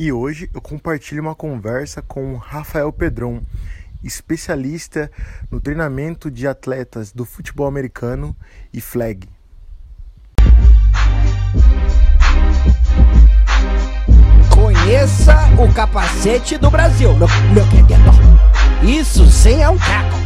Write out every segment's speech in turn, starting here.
E hoje eu compartilho uma conversa com Rafael Pedron, especialista no treinamento de atletas do futebol americano e flag. Conheça o capacete do Brasil, meu, meu querido. Isso sim é um taco.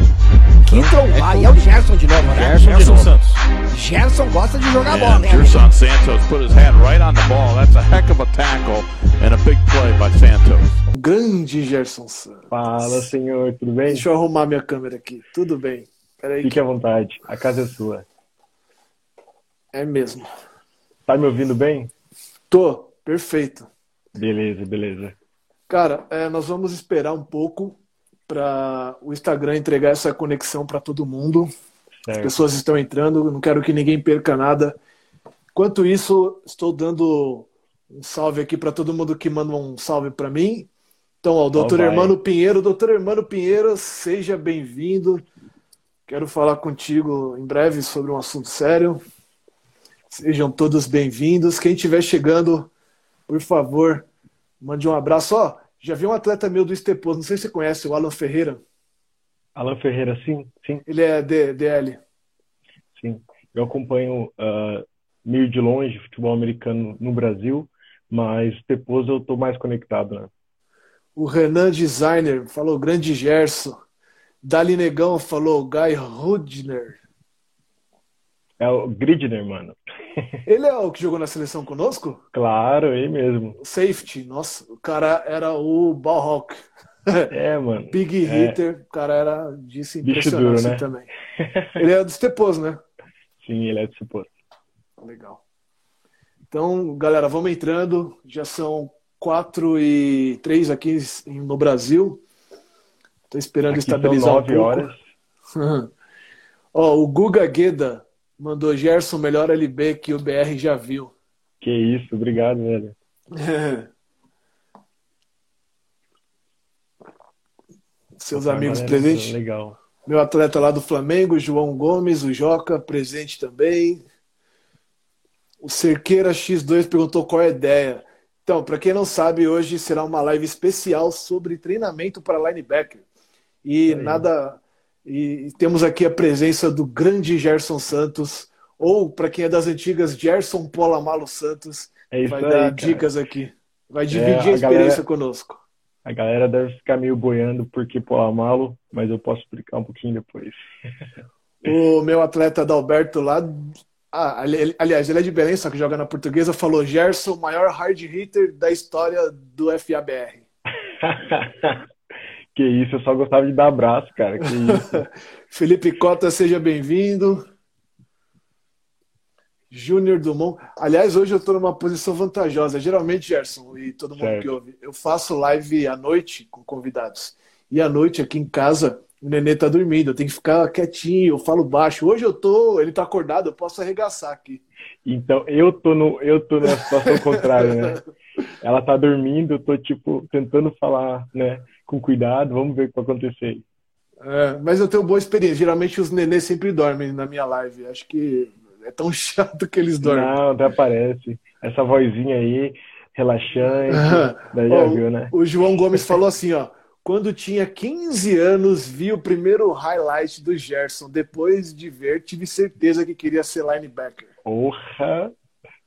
Que trombada. É o Gerson de novo, né? Gerson, Gerson Santos. Gerson gosta de jogar And bola, né? Gerson Santos put his hand right on the ball. That's a heck of a tackle and a big play by Santos. Grande Gerson Santos. Fala, senhor, tudo bem? Deixa eu arrumar minha câmera aqui. Tudo bem. Peraí. Fique à vontade, a casa é sua. É mesmo. Tá me ouvindo bem? Tô. Perfeito. Beleza, beleza. Cara, é, nós vamos esperar um pouco para o Instagram entregar essa conexão para todo mundo. As pessoas estão entrando, não quero que ninguém perca nada. Enquanto isso, estou dando um salve aqui para todo mundo que manda um salve para mim. Então, ó, o doutor vai. Hermano Pinheiro, doutor Hermano Pinheiro, seja bem-vindo. Quero falar contigo em breve sobre um assunto sério. Sejam todos bem-vindos. Quem estiver chegando, por favor, mande um abraço. Ó, já vi um atleta meu do Esteposo, não sei se você conhece, o Alan Ferreira. Alan Ferreira, sim, sim, Ele é DL. sim. Eu acompanho ah, meio de longe futebol americano no Brasil, mas depois eu tô mais conectado, né? O Renan Designer falou grande Gerson. Dali Negão falou Guy Rudner. É o Gridner, mano. Ele é o que jogou na seleção conosco? Claro, ele mesmo. Safety. Nossa, o cara era o Ballhawk. É, mano. Big É. Hitter. O cara era disso Bicho impressionante duro, né? também. Ele é do Esteposo, né? Sim, ele é de suposto. Legal. Então, galera, vamos entrando. Já são 4 e 3 aqui no Brasil. Estou esperando Aqui estabilizar um pouco. horas. Ó, o Guga Gueda mandou Gerson melhor LB que o BR já viu. Que isso, obrigado, velho. Seus Essa amigos é presentes. Legal. Meu atleta lá do Flamengo, João Gomes, o Joca, presente também. O Cerqueira X2 perguntou qual é a ideia. Então, para quem não sabe, hoje será uma live especial sobre treinamento para linebacker. E Aí. nada. E temos aqui a presença do grande Gerson Santos, ou para quem é das antigas, Gerson Polamalo Santos. É isso vai aí, dar cara. dicas aqui. Vai dividir a a experiência galera- conosco. A galera deve ficar meio boiando porque pula malo, mas eu posso explicar um pouquinho depois. O meu atleta Adalberto lá. Ah, ali- ali- aliás, ele é de Belém, só que joga na portuguesa, falou Gerson, maior hard hitter da história do FABR. que isso, eu só gostava de dar abraço, cara. Que isso. Felipe Cota, seja bem-vindo. Júnior Dumont. Aliás, hoje eu estou numa posição vantajosa. Geralmente, Gerson, e todo mundo Certo. que ouve, eu faço live à noite com convidados. E à noite, aqui em casa, o nenê tá dormindo. Eu tenho que ficar quietinho, eu falo baixo. Hoje eu tô, ele tá acordado, eu posso arregaçar aqui. Então, eu tô no, eu tô na situação contrária, né? Ela tá dormindo, eu tô tipo tentando falar, né, com cuidado, vamos ver o que vai acontecer. É, mas eu tenho boa experiência. Geralmente os nenês sempre dormem na minha live. Acho que é tão chato que eles dormem. Não, até aparece. Essa vozinha aí, relaxante, daí já viu, né? O João Gomes falou assim, ó. Quando tinha 15 anos, vi o primeiro highlight do Gerson. Depois de ver, tive certeza que queria ser linebacker. Porra!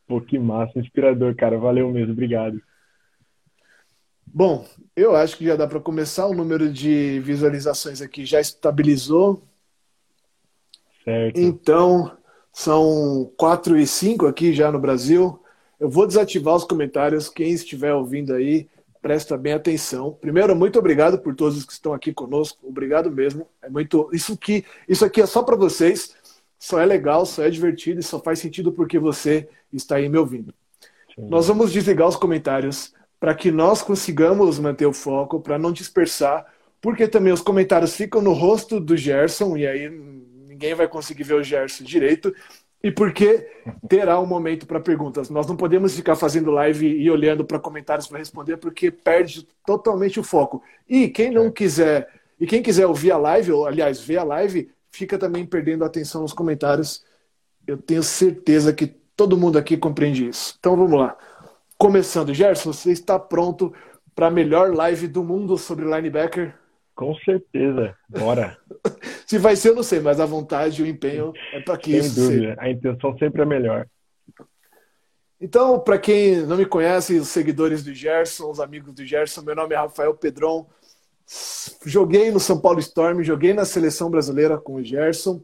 Pô, que massa, inspirador, cara. Valeu mesmo, obrigado. Bom, eu acho que já dá para começar. O número de visualizações aqui já estabilizou. Certo. Então, são 4 e 5 aqui já no Brasil. Eu vou desativar os comentários. Quem estiver ouvindo aí, presta bem atenção. Primeiro, muito obrigado por todos que estão aqui conosco. Obrigado mesmo. É muito isso que isso aqui é só para vocês. Só é legal, só é divertido e só faz sentido porque você está aí me ouvindo. Sim. Nós vamos desligar os comentários para que nós consigamos manter o foco, para não dispersar, porque também os comentários ficam no rosto do Gerson e aí ninguém vai conseguir ver o Gerson direito. E porque terá um momento para perguntas. Nós não podemos ficar fazendo live e olhando para comentários para responder, porque perde totalmente o foco. E quem não quiser, e quem quiser ouvir a live, ou aliás, ver a live, fica também perdendo atenção nos comentários. Eu tenho certeza que todo mundo aqui compreende isso. Então vamos lá. começando. Gerson, você está pronto para a melhor live do mundo sobre linebacker? Com certeza, bora. Se vai ser, eu não sei, mas a vontade e o empenho é para que Sem isso dúvida, seja. a intenção sempre é melhor. Então, para quem não me conhece, os seguidores do Gerson, os amigos do Gerson, meu nome é Rafael Pedron. Joguei no São Paulo Storm, joguei na seleção brasileira com o Gerson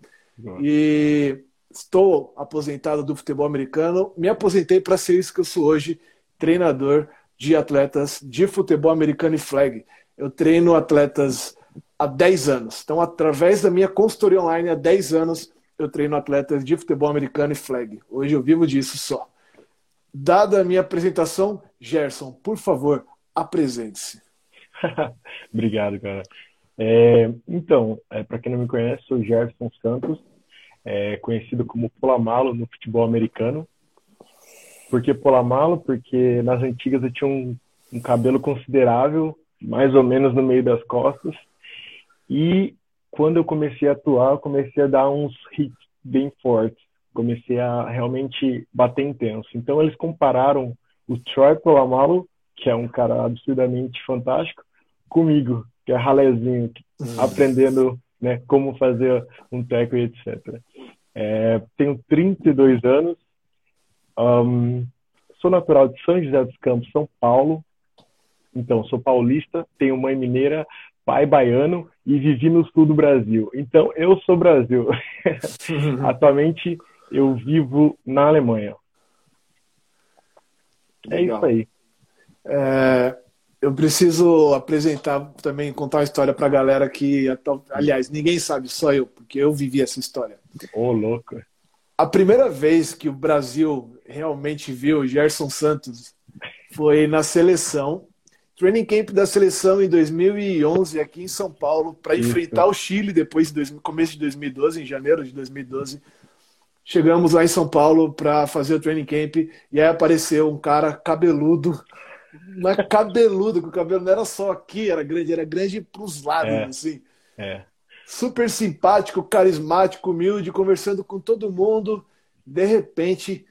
e estou aposentado do futebol americano. Me aposentei para ser isso que eu sou hoje, treinador de atletas de futebol americano e flag. Eu treino atletas há 10 anos. Então, através da minha consultoria online, há 10 anos, eu treino atletas de futebol americano e flag. Hoje eu vivo disso só. Dada a minha apresentação, Gerson, por favor, apresente-se. Obrigado, cara. É, então, é, para quem não me conhece, sou Gerson Santos, é, conhecido como Polamalo no futebol americano. Por que Polamalo? Porque nas antigas eu tinha um, um cabelo considerável, mais ou menos no meio das costas. E quando eu comecei a atuar, eu comecei a dar uns hits bem fortes. Comecei a realmente bater intenso. Então eles compararam o Troy Polamalo, que é um cara absurdamente fantástico, comigo, que é ralezinho, aprendendo né, como fazer um teco e etc. É, tenho 32 anos, um, sou natural de São José dos Campos, São Paulo. Então, sou paulista, tenho mãe mineira, pai baiano e vivi no sul do Brasil. Então, eu sou Brasil. Atualmente, eu vivo na Alemanha. É Legal. isso aí. É, eu preciso apresentar também, contar uma história para a galera que, aliás, ninguém sabe, só eu, porque eu vivi essa história. Ô, louco. A primeira vez que o Brasil realmente viu o Gerson Santos foi na seleção, training camp da seleção em 2011 aqui em São Paulo para enfrentar o Chile depois de dois- começo de 2012, em janeiro de 2012. Chegamos lá em São Paulo para fazer o training camp e aí apareceu um cara cabeludo, mas cabeludo, que o cabelo não era só aqui, era grande, era grande para os lados, É. assim É. super simpático, carismático, humilde, conversando com todo mundo. De repente,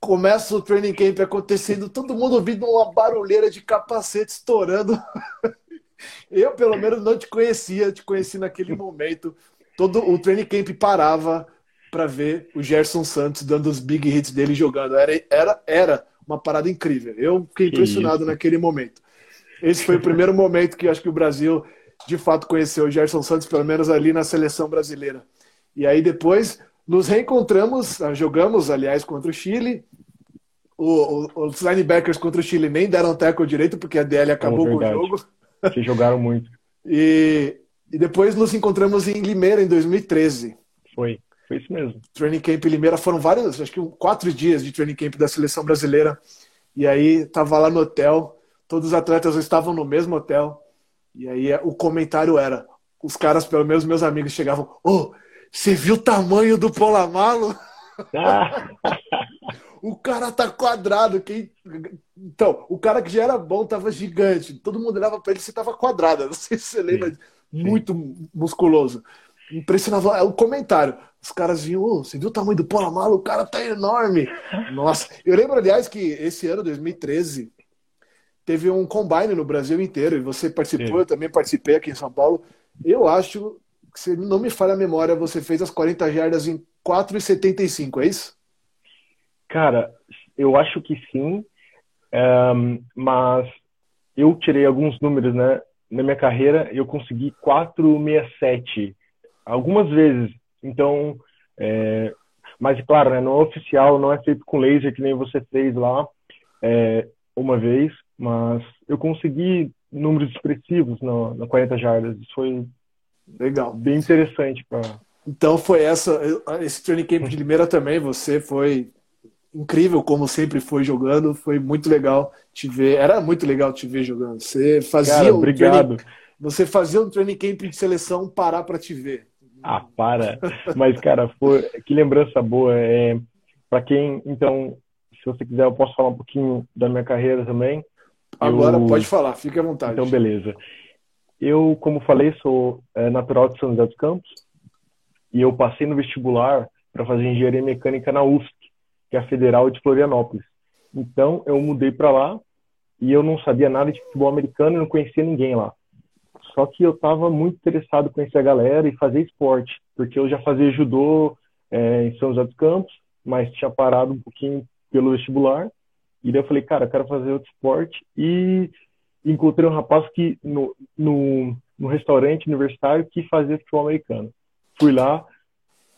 começa o training camp acontecendo, todo mundo ouvindo uma barulheira de capacete estourando. Eu, pelo menos, não te conhecia, te conheci naquele momento. Todo o training camp parava para ver o Gerson Santos dando os big hits dele jogando. Era, era, era uma parada incrível. Eu fiquei Que impressionado naquele momento. Esse foi o primeiro momento que acho que o Brasil de fato conheceu o Gerson Santos, pelo menos ali na seleção brasileira. E aí depois nos reencontramos, ah, jogamos, aliás, contra o Chile. O- o- os linebackers contra o Chile nem deram tackle direito, porque a DL acabou com o jogo. Vocês jogaram muito. E, e depois nos encontramos em Limeira, em 2013. Foi. Foi isso mesmo. Training Camp em Limeira foram vários, acho que quatro dias de training camp da seleção brasileira. E aí tava lá no hotel, todos os atletas estavam no mesmo hotel. E aí é, o comentário era: os caras, pelo menos meus amigos, chegavam, ô, você viu o tamanho do Polamalo? Ah, O cara tá quadrado. Quem... Então, o cara que já era bom tava gigante. Todo mundo olhava pra ele e tava quadrado. Não sei se você lembra, muito musculoso. Impressionava é o comentário. Os caras vinham, "Ô, você viu o tamanho do Polamalo? O cara tá enorme. Nossa, eu lembro, aliás, que esse ano, 2013, teve um combine no Brasil inteiro e você participou, Sim. eu também participei aqui em São Paulo. Eu acho se não me falha a memória, você fez as 40 jardas em 4,75, é isso? Cara, eu acho que sim, Ahn, mas eu tirei alguns números, né? Na minha carreira, eu consegui 467 algumas vezes. Então, é, mas claro, né, não é oficial, não é feito com laser que nem você fez lá é, uma vez, mas eu consegui números expressivos na, na 40 jardas. Isso foi Legal. bem interessante Então foi essa, esse training camp de Limeira também, você foi incrível como sempre foi jogando, foi muito legal te ver, era muito legal te ver jogando. Você fazia Cara, um obrigado. training, você fazia um training camp de seleção parar para te ver. Ah, para. Mas, cara, foi... que lembrança boa. É... Para quem, então, se você quiser, eu posso falar um pouquinho da minha carreira também. Agora Eu- pode falar, fique à vontade. Então, beleza. Eu, como falei, sou é, natural de São José dos Campos e eu passei no vestibular para fazer engenharia mecânica na UFSC, que é a Federal de Florianópolis. Então eu mudei para lá e eu não sabia nada de futebol americano e não conhecia ninguém lá. Só que eu estava muito interessado em conhecer a galera e fazer esporte, porque eu já fazia judô é, em São José dos Campos, mas tinha parado um pouquinho pelo vestibular. E daí eu falei, cara, eu quero fazer outro esporte. E encontrei um rapaz que no, no, no restaurante universitário que fazia futebol americano. Fui lá,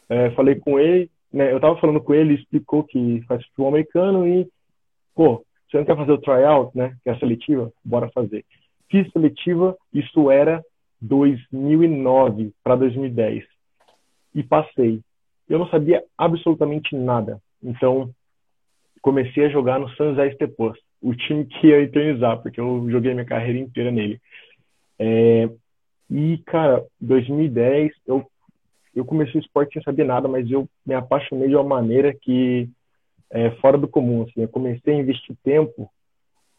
é, falei com ele, né, eu estava falando com ele, ele explicou que faz futebol americano e, pô, você não quer fazer o tryout, né, que é a seletiva? Bora fazer. Fiz seletiva, isso era 2009 para 2010 e passei. Eu não sabia absolutamente nada, então comecei a jogar no San José Estepos, o time que ia eternizar, porque eu joguei minha carreira inteira nele. É, e, cara, 2010, eu, eu comecei o esporte sem saber nada, mas eu me apaixonei de uma maneira que é fora do comum. Assim, eu comecei a investir tempo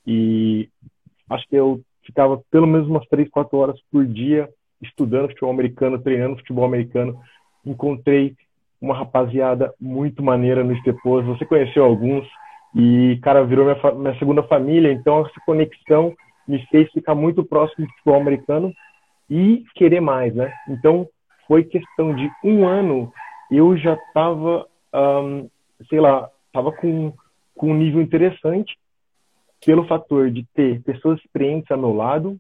e acho que eu ficava pelo menos umas três, quatro horas por dia estudando futebol americano, treinando futebol americano. Encontrei uma rapaziada muito maneira no Estepos. Você conheceu alguns e, cara, virou minha, minha segunda família. Então, essa conexão me fez ficar muito próximo do futebol americano e querer mais, né? Então, foi questão de um ano, eu já estava, um, sei lá, estava com, com um nível interessante pelo fator de ter pessoas experientes ao meu lado,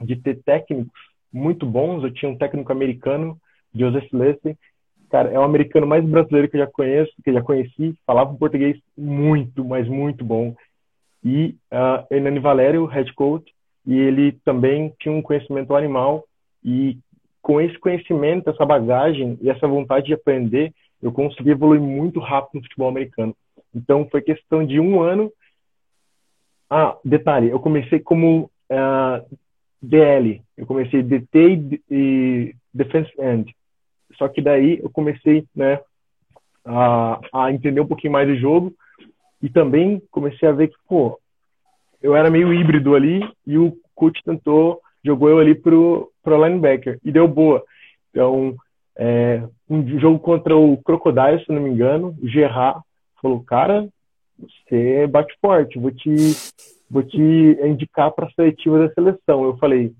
de ter técnicos muito bons. Eu tinha um técnico americano, Joseph Leslie, cara, é o americano mais brasileiro que eu já conheço, que eu já conheci, falava um português muito, mas muito bom. E uh, Hernani Valério, head coach, e ele também tinha um conhecimento animal e com esse conhecimento, essa bagagem e essa vontade de aprender, eu consegui evoluir muito rápido no futebol americano. Então foi questão de um ano. Ah, detalhe, eu comecei como uh, ah, DL, eu comecei DT e Defense End. Só que daí eu comecei, né, a, a entender um pouquinho mais do jogo e também comecei a ver que, pô, eu era meio híbrido ali e o coach tentou, jogou eu ali pro, pro linebacker e deu boa. Então, é, um jogo contra o Crocodile, se não me engano, o Gerard falou, cara, você bate forte, vou te, vou te indicar para a seletiva da seleção. Eu falei,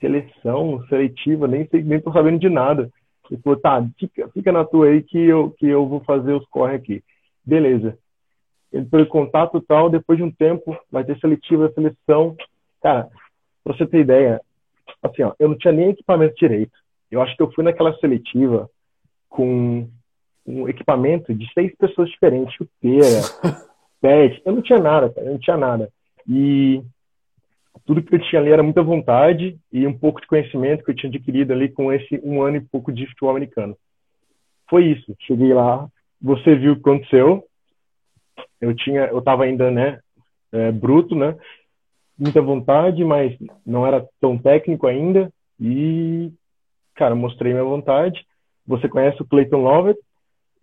seleção, seletiva, nem sei, nem tô sabendo de nada. Ele falou, tá, fica, fica na tua aí que eu, que eu vou fazer os corre aqui. Beleza ele foi contato tal, depois de um tempo vai ter seletiva da seleção. Cara, pra você ter ideia, assim, ó, eu não tinha nem equipamento direito. Eu acho que eu fui naquela seletiva com um equipamento de seis pessoas diferentes, chuteira, pet, eu não tinha nada, cara, eu não tinha nada. E tudo que eu tinha ali era muita vontade e um pouco de conhecimento que eu tinha adquirido ali com esse um ano e pouco de futebol americano. Foi isso. Cheguei lá, você viu o que aconteceu, eu tinha, eu estava ainda, né, é, bruto, né, muita vontade, mas não era tão técnico ainda e, cara, mostrei minha vontade. Você conhece o Clayton Lovett?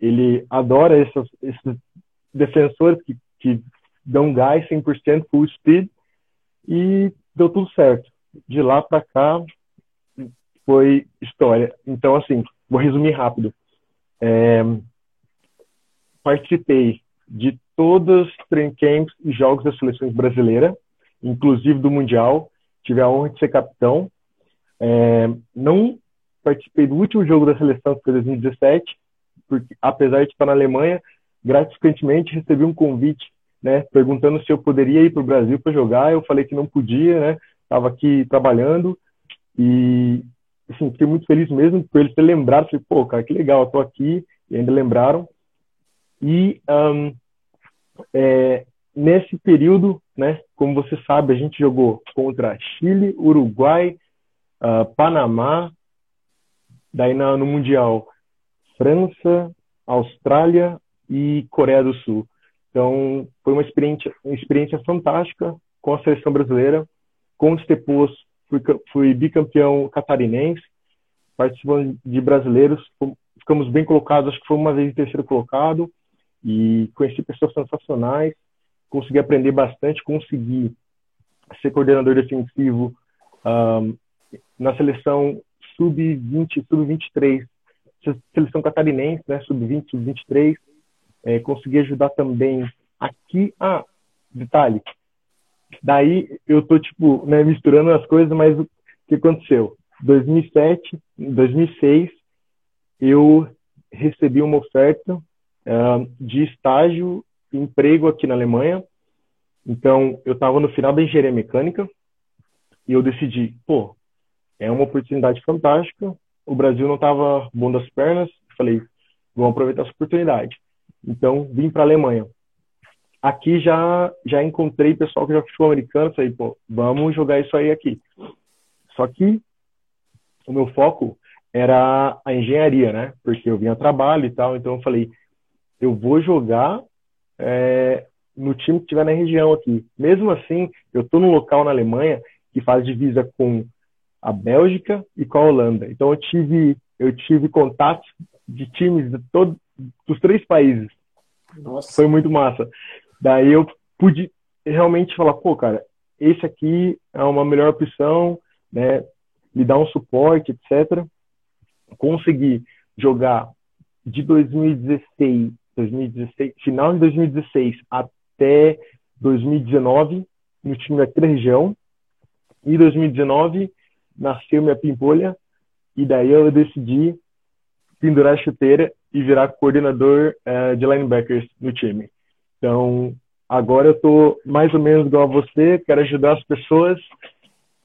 Ele adora esses, esses defensores que, que dão gás 100% full speed e deu tudo certo. De lá para cá foi história. Então, assim, vou resumir rápido. É, participei de todos os training camps e jogos das seleções brasileiras, inclusive do Mundial. Tive a honra de ser capitão. É, não participei do último jogo da seleção, que foi 2017, porque apesar de estar na Alemanha, gratificantemente recebi um convite, né, perguntando se eu poderia ir para o Brasil para jogar. Eu falei que não podia, né, estava aqui trabalhando e assim, fiquei muito feliz mesmo por eles ter lembrado. Falei, pô, cara, que legal, eu tô aqui e ainda lembraram. E um, é, nesse período, né, como você sabe, a gente jogou contra Chile, Uruguai, uh, Panamá, daí na, no Mundial França, Austrália e Coreia do Sul. Então, foi uma experiência, uma experiência fantástica com a seleção brasileira. Com os Tepos, fui, fui bicampeão catarinense, participando de brasileiros, ficamos bem colocados, acho que foi uma vez em terceiro colocado. E conheci pessoas sensacionais, consegui aprender bastante, consegui ser coordenador defensivo um, na seleção sub-20, sub-23, seleção catarinense, né, sub-20, sub-23, é, consegui ajudar também Aqui, ah, detalhe. Daí eu tô, tipo, né, misturando as coisas, mas o que aconteceu? 2007, 2006, eu recebi uma oferta uh, de estágio e emprego aqui na Alemanha. Então, eu estava no final da engenharia mecânica e eu decidi, pô, é uma oportunidade fantástica. O Brasil não estava bom das pernas. Falei, vamos aproveitar essa oportunidade. Então, vim para a Alemanha. Aqui já já encontrei pessoal que já futebol americano. Falei, pô, vamos jogar isso aí aqui. Só que o meu foco era a engenharia, né? Porque eu vinha a trabalho e tal. Então, eu falei, eu vou jogar é, no time que estiver na região aqui. Mesmo assim, eu estou num local na Alemanha que faz divisa com a Bélgica e com a Holanda. Então eu tive eu tive contatos de times de todos dos três países. Nossa. Foi muito massa. Daí eu pude realmente falar, pô, cara, esse aqui é uma melhor opção, né? Me dá um suporte, etc. Consegui jogar de 2016, 2016, final de 2016 até 2019 no time da região. Em 2019 nasceu minha pimpolha e daí eu decidi pendurar a chuteira e virar coordenador uh, de linebackers no time. Então, agora eu estou mais ou menos igual a você, quero ajudar as pessoas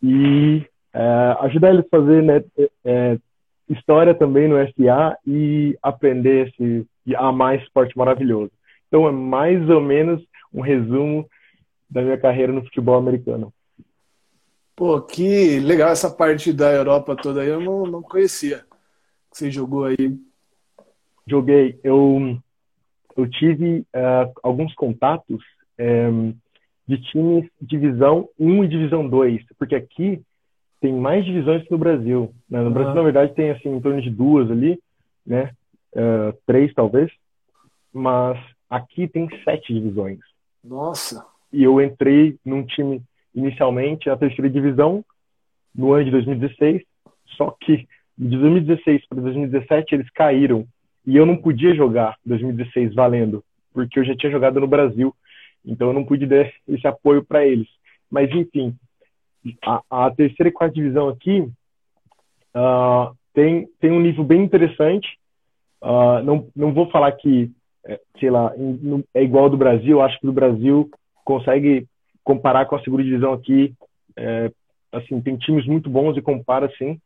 e uh, ajudar eles a fazer né, uh, história também no SA e aprender esse, a amar esse esporte maravilhoso. Então, é mais ou menos um resumo da minha carreira no futebol americano. Pô, que legal essa parte da Europa toda aí, eu não, não conhecia. Você jogou aí? Joguei. Eu, eu tive uh, alguns contatos um, eh, de times divisão 1 e divisão 2, porque aqui tem mais divisões que no Brasil. Né? No Brasil, na verdade, tem assim, em torno de duas ali, né? Uh, três talvez, mas aqui tem sete divisões. Nossa! E eu entrei num time inicialmente na terceira divisão no ano de 2016, só que de 2016 para 2017 eles caíram e eu não podia jogar 2016 valendo, porque eu já tinha jogado no Brasil, então eu não pude dar esse apoio para eles. Mas enfim, a, a, terceira e quarta divisão aqui uh, tem, tem um nível bem interessante. Uh, não, não vou falar que, é, sei lá, é igual ao do Brasil, acho que o Brasil consegue comparar com a segunda divisão aqui, é, assim, tem times muito bons e compara, sim.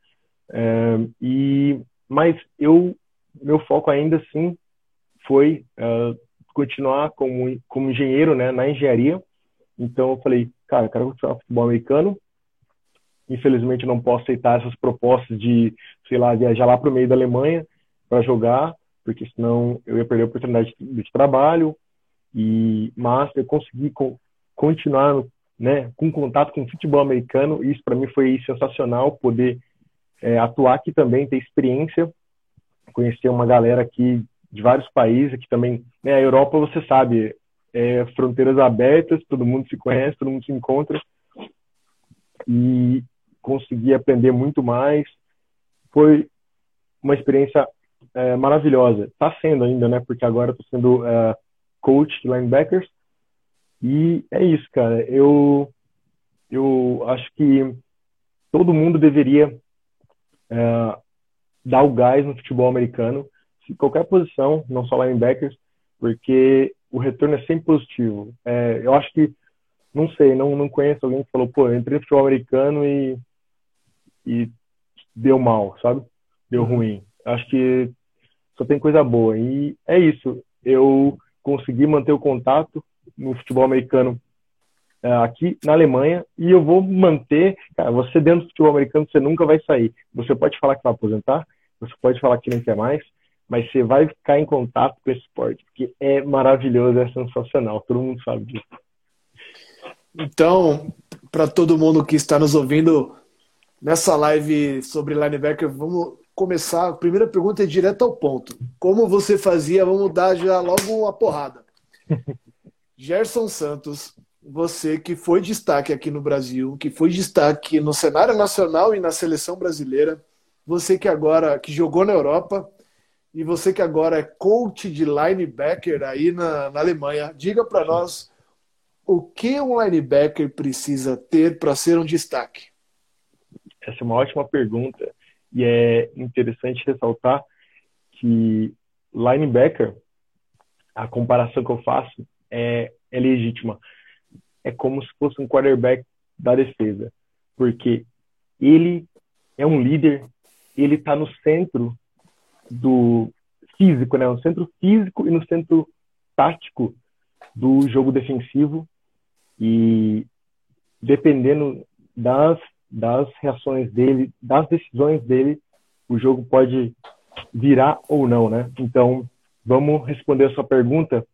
É, e, mas eu, meu foco ainda assim foi uh, continuar como, como engenheiro, né, na engenharia. Então eu falei, cara, eu quero continuar futebol americano. Infelizmente não posso aceitar essas propostas de, sei lá, viajar lá para o meio da Alemanha para jogar, porque senão eu ia perder a oportunidade de, de trabalho. E mas eu consegui continuar né, com contato com o futebol americano. Isso para mim foi sensacional, poder é, atuar aqui também, ter experiência, conhecer uma galera aqui de vários países, que também, né, a Europa, você sabe, é, fronteiras abertas, todo mundo se conhece, todo mundo se encontra, e consegui aprender muito mais. Foi uma experiência é, maravilhosa. Está sendo ainda, né, porque agora estou sendo é, coach de linebackers, e é isso, cara. Eu, eu acho que todo mundo deveria é, dar o gás no futebol americano, em qualquer posição, não só linebackers, porque o retorno é sempre positivo. É, eu acho que, não sei, não, não conheço alguém que falou, pô, eu entrei no futebol americano e, e deu mal, sabe? Deu uhum. ruim. Acho que só tem coisa boa. E é isso. Eu consegui manter o contato no futebol americano uh, aqui na Alemanha e eu vou manter. Cara, você dentro do futebol americano você nunca vai sair. Você pode falar que vai aposentar, você pode falar que não quer mais, mas você vai ficar em contato com esse esporte porque é maravilhoso, é sensacional. Todo mundo sabe disso. Então, para todo mundo que está nos ouvindo nessa live sobre linebacker, vamos começar. A primeira pergunta é direto ao ponto. Como você fazia? Vamos dar já logo uma porrada. Gerson Santos, você que foi destaque aqui no Brasil, que foi destaque no cenário nacional e na seleção brasileira, você que agora que jogou na Europa e você que agora é coach de linebacker aí na, na Alemanha, diga para nós o que um linebacker precisa ter para ser um destaque. Essa é uma ótima pergunta e é interessante ressaltar que linebacker, a comparação que eu faço é, é legítima. É como se fosse um quarterback da defesa, porque ele é um líder, ele está no centro do físico, né? No centro físico e no centro tático do jogo defensivo e dependendo das das reações dele, das decisões dele, o jogo pode virar ou não, né? Então, vamos responder a sua pergunta,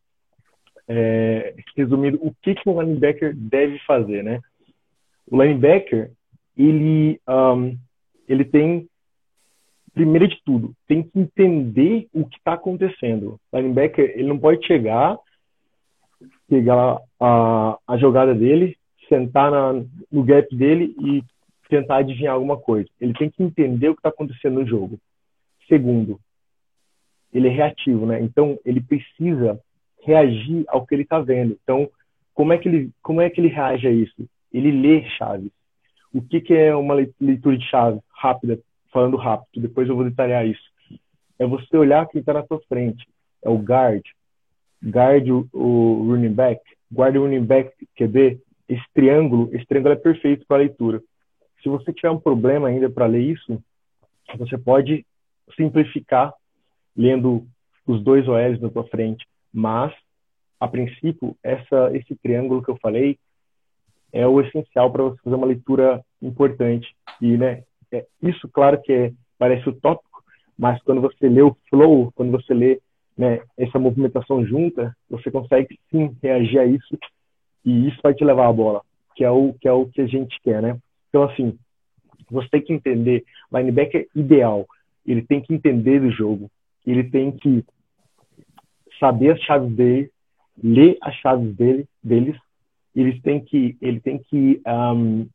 é, resumindo, o que, que um linebacker deve fazer, né? O linebacker, ele, um, ele tem, primeiro de tudo, tem que entender o que está acontecendo. O linebacker, ele não pode chegar, pegar a, a jogada dele, sentar na, no gap dele e tentar adivinhar alguma coisa. Ele tem que entender o que está acontecendo no jogo. Segundo, ele é reativo, né? Então ele precisa reagir ao que ele está vendo. Então, como é que ele como é que ele reage a isso? Ele lê chaves. O que, que é uma leitura de chave rápida, falando rápido? Depois eu vou detalhar isso. É você olhar quem está na sua frente. É o guard, guard o, o running back, guard o running back QB. Esse triângulo, esse triângulo é perfeito para leitura. Se você tiver um problema ainda para ler isso, você pode simplificar lendo os dois OLs na sua frente, mas a princípio essa esse triângulo que eu falei é o essencial para você fazer uma leitura importante e né é, isso claro que é, parece utópico mas quando você lê o flow quando você lê né, essa movimentação junta você consegue sim reagir a isso e isso vai te levar a bola que é o que é o que a gente quer né então, assim, você tem que entender, linebacker ideal, ele tem que entender do jogo, ele tem que saber as chaves dele, ler as chaves dele, deles, ele tem que, ele tem que um,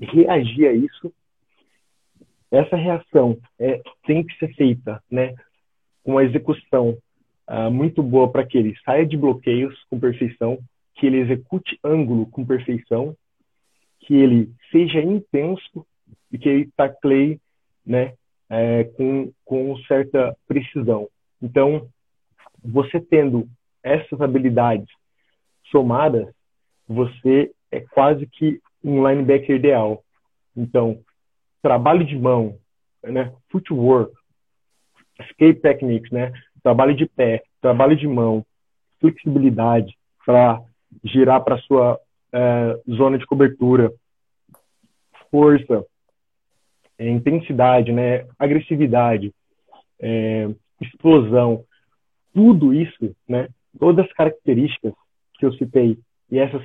reagir a isso. Essa reação é, tem que ser feita, né, com uma execução uh, muito boa para que ele saia de bloqueios com perfeição, que ele execute ângulo com perfeição que ele seja intenso e que ele tacleie né, é, com, com certa precisão. Então, você tendo essas habilidades somadas, você é quase que um linebacker ideal. Então, trabalho de mão, né, footwork, escape techniques, né, trabalho de pé, trabalho de mão, flexibilidade para girar para sua é, zona de cobertura, força, é, intensidade, né, agressividade, é, explosão, tudo isso, né, todas as características que eu citei e essas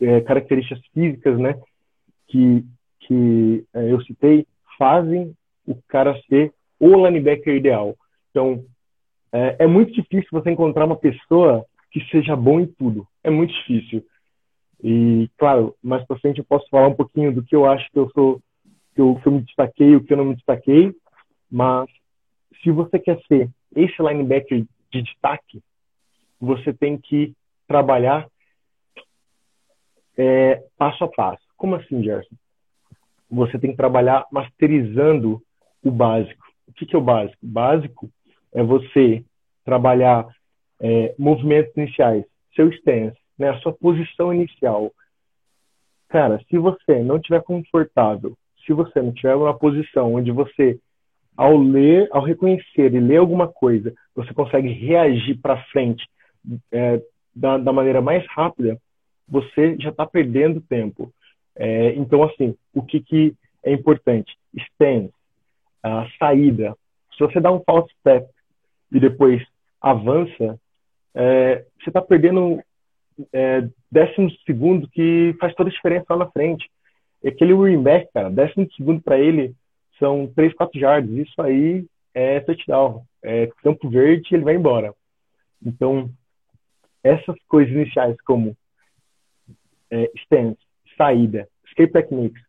é, características físicas, né, que que é, eu citei, fazem o cara ser o linebacker ideal. Então, é, é muito difícil você encontrar uma pessoa que seja bom em tudo. É muito difícil. E, claro, mais para frente eu posso falar um pouquinho do que eu acho que eu sou, que eu, que eu me destaquei o que eu não me destaquei. Mas, se você quer ser esse linebacker de destaque, você tem que trabalhar é, passo a passo. Como assim, Gerson? Você tem que trabalhar masterizando o básico. O que, que é o básico? O básico é você trabalhar é, movimentos iniciais, seu stance, né, a sua posição inicial. Cara, se você não estiver confortável, se você não tiver uma posição onde você, ao ler, ao reconhecer e ler alguma coisa, você consegue reagir para frente é, da, da, maneira mais rápida, você já está perdendo tempo. É, então, assim, o que, que é importante? Stance, a saída. Se você dá um false step e depois avança, é, você está perdendo é, décimo segundo que faz toda a diferença lá na frente. E aquele running back, cara, décimo segundo para ele são 3, 4 yards. Isso aí é touchdown. É campo verde ele vai embora. Então, essas coisas iniciais como é, stance, saída, escape techniques,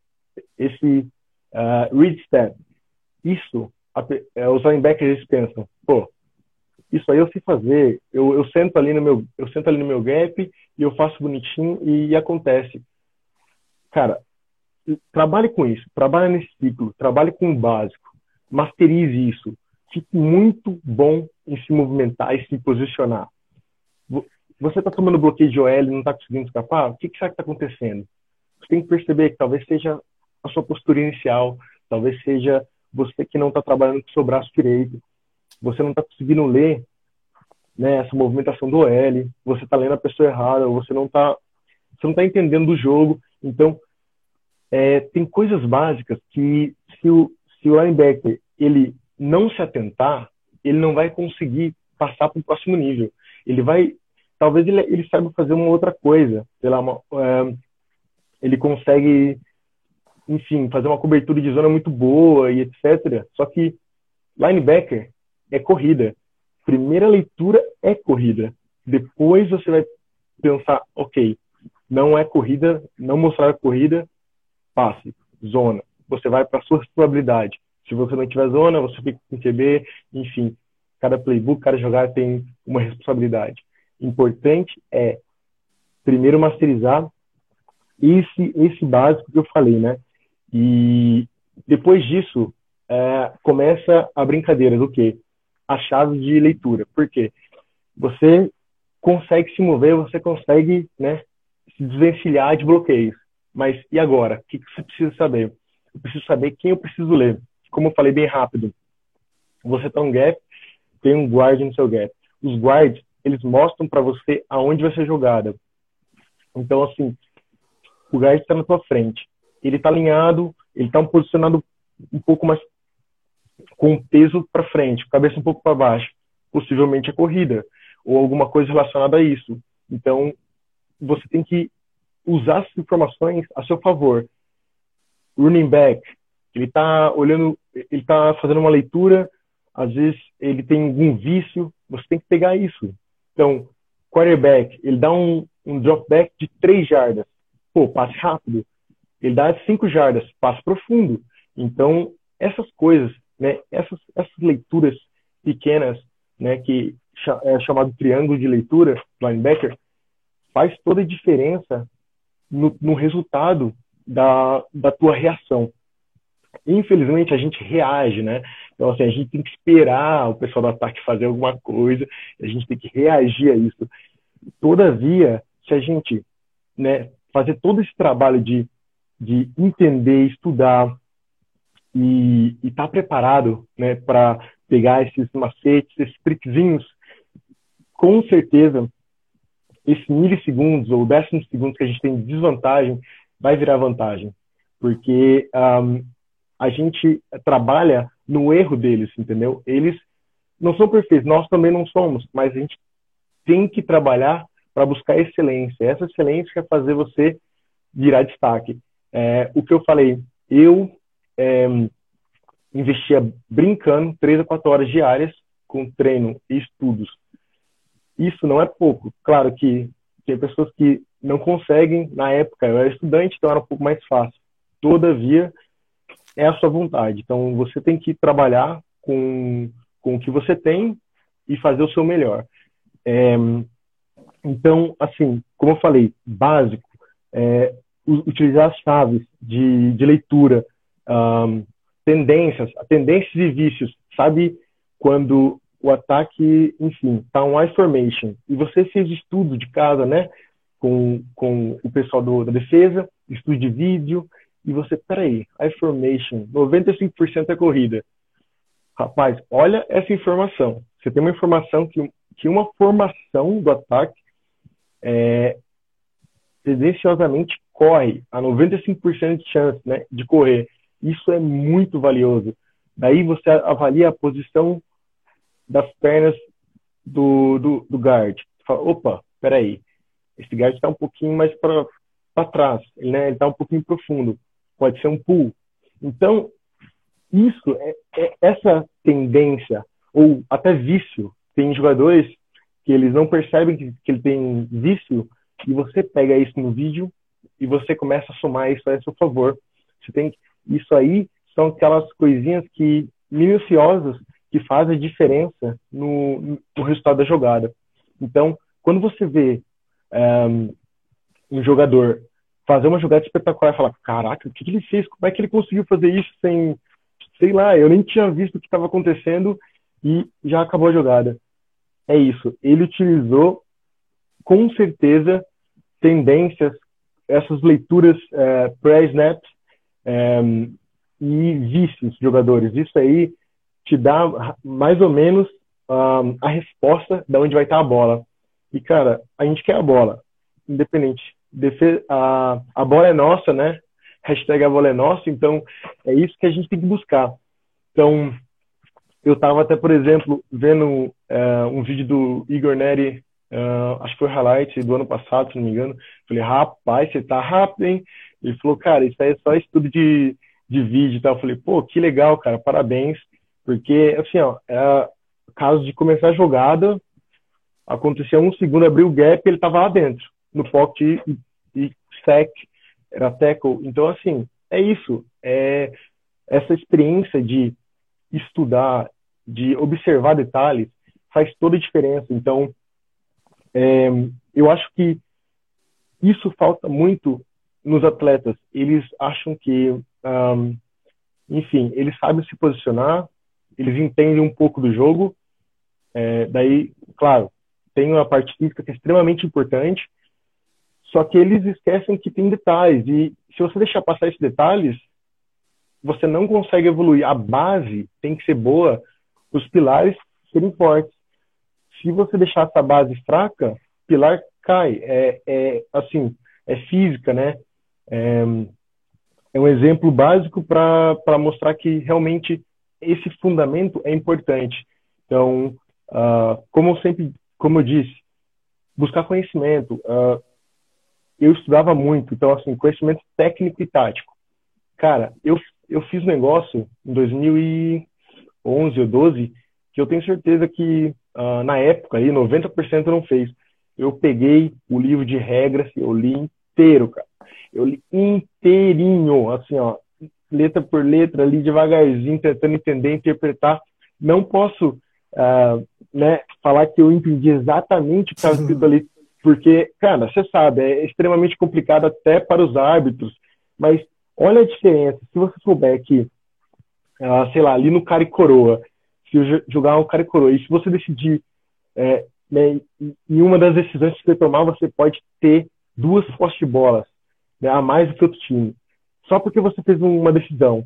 esse uh, read step, isso a, é, os linebackers pensam, pô, isso aí eu sei fazer, eu, eu sento ali no meu, eu sento ali no meu gap e eu faço bonitinho e, e acontece. Cara, trabalhe com isso, trabalhe nesse ciclo, trabalhe com o básico, masterize isso, fique muito bom em se movimentar e se posicionar. Você está tomando bloqueio de OL e não está conseguindo escapar? O que, que será que está acontecendo? Você tem que perceber que talvez seja a sua postura inicial, talvez seja você que não está trabalhando com o seu braço direito, você não está conseguindo ler né, essa movimentação do OL, você está lendo a pessoa errada, você não está você não está entendendo o jogo. Então, é, tem coisas básicas que se o, se o linebacker ele não se atentar, ele não vai conseguir passar para o próximo nível. Ele vai, talvez ele, ele saiba fazer uma outra coisa, sei lá, uma, é, ele consegue, enfim, fazer uma cobertura de zona muito boa e etc. Só que linebacker é corrida. Primeira leitura é corrida. Depois você vai pensar, ok, não é corrida, não mostrar a corrida, passe, zona. Você vai para sua probabilidade. Se você não tiver zona, você fica com QB, enfim. Cada playbook, cada jogada tem uma responsabilidade. Importante é, primeiro, masterizar esse, esse básico que eu falei, né? E depois disso, é, começa a brincadeira do quê? A chave de leitura. Por quê? Você consegue se mover, você consegue né, se desvencilhar de bloqueios. Mas e agora? O que, você precisa saber? Eu preciso saber quem eu preciso ler. Como eu falei bem rápido, você está um gap, tem um guard no seu gap. Os guards, eles mostram para você aonde vai ser jogada. Então, assim, o guard está na tua frente. Ele está alinhado, ele está posicionado um pouco mais com peso para frente, cabeça um pouco para baixo. Possivelmente a corrida ou alguma coisa relacionada a isso. Então, você tem que usar as informações a seu favor. Running back, ele está olhando, ele está fazendo uma leitura, às vezes ele tem algum vício, você tem que pegar isso. Então, quarterback, ele dá um, um drop back de três jardas. Pô, passe rápido. Ele dá cinco jardas, passe profundo. Então, essas coisas, né, essas, essas leituras pequenas, né, que é chamado triângulo de leitura, linebacker, faz toda a diferença no, no resultado da, da tua reação. Infelizmente, a gente reage, né? Então, assim, a gente tem que esperar o pessoal do ataque fazer alguma coisa, a gente tem que reagir a isso. Todavia, se a gente né, fazer todo esse trabalho de, de entender, estudar e estar tá preparado né, para pegar esses macetes, esses trickzinhos, com certeza esse milissegundos ou décimos segundos que a gente tem de desvantagem vai virar vantagem. Porque um, a gente trabalha no erro deles, entendeu? Eles não são perfeitos, nós também não somos, mas a gente tem que trabalhar para buscar excelência. Essa excelência quer fazer você virar destaque. É, o que eu falei, eu é, investia brincando três a quatro horas diárias com treino e estudos isso não é pouco. Claro que tem pessoas que não conseguem, na época eu era estudante, então era um pouco mais fácil. Todavia, é a sua vontade. Então, você tem que trabalhar com, com o que você tem e fazer o seu melhor. É, então, assim, como eu falei, básico, é, utilizar as chaves de, de leitura, um, tendências, tendências e vícios. Sabe quando o ataque, enfim, tá um I-formation. E você fez estudo de casa, né? Com, com o pessoal do, da defesa, estudo de vídeo, e você, peraí, I-formation, 95% é corrida. Rapaz, olha essa informação. Você tem uma informação que, que uma formação do ataque é, tendenciosamente corre a 95% de chance né, de correr. Isso é muito valioso. Daí você avalia a posição das pernas do, do, do guard. Fala, opa, peraí, esse guard está um pouquinho mais para trás, ele né, está um pouquinho profundo, pode ser um pull. Então, isso, é, é, essa tendência, ou até vício, tem jogadores que eles não percebem que, que ele tem vício, e você pega isso no vídeo e você começa a somar isso a seu favor. Você tem isso aí são aquelas coisinhas que minuciosos que fazem diferença no, no resultado da jogada. Então, quando você vê um, um jogador fazer uma jogada espetacular e falar, caraca, o que, que ele fez? Como é que ele conseguiu fazer isso sem, sei lá, eu nem tinha visto o que estava acontecendo e já acabou a jogada. É isso. Ele utilizou com certeza tendências, essas leituras é, pré-snaps é, e vícios de jogadores. Isso aí te dá mais ou menos um, a resposta de onde vai estar a bola. E, cara, a gente quer a bola, independente. Defe a, a bola é nossa, né? Hashtag a bola é nossa, então é isso que a gente tem que buscar. Então, eu estava até, por exemplo, vendo uh, um vídeo do Igor Neri, uh, acho que foi highlight do ano passado, se não me engano. Falei, rapaz, você tá rápido, hein? Ele falou, cara, isso aí é só estudo de, de vídeo e tal. Eu falei, pô, que legal, cara, parabéns. Porque, assim, ó, é, caso de começar a jogada, aconteceu um segundo, abriu o gap ele tava lá dentro, no pocket e, e sec, era tackle. Então, assim, é isso. É essa experiência de estudar, de observar detalhes, faz toda a diferença. Então, é, eu acho que isso falta muito nos atletas. Eles acham que, um, enfim, eles sabem se posicionar, eles entendem um pouco do jogo. É, daí, claro, tem uma parte física que é extremamente importante, só que eles esquecem que tem detalhes. E se você deixar passar esses detalhes, você não consegue evoluir. A base tem que ser boa, os pilares serem fortes. Se você deixar essa base fraca, pilar cai. É, é assim, é física, né? É, é um exemplo básico para mostrar que realmente esse fundamento é importante. Então, uh, como eu sempre, como eu disse, buscar conhecimento. Uh, eu estudava muito, então assim, conhecimento técnico e tático. Cara, eu eu fiz um negócio em 2011 ou 12 que eu tenho certeza que uh, na época aí 90% não fez. Eu peguei o livro de regras, eu li inteiro, cara. Eu li inteirinho, assim, ó, letra por letra, ali devagarzinho, tentando entender, interpretar. Não posso uh, né, falar que eu entendi exatamente o que estava escrito ali, porque, cara, você sabe, é extremamente complicado até para os árbitros, mas olha a diferença. Se você souber que, uh, sei lá, ali no cara e coroa, se jogar um cara e coroa, e se você decidir é, né, em uma das decisões que você tomar, você pode ter duas poste bolas né, a mais do que outro time só porque você fez uma decisão.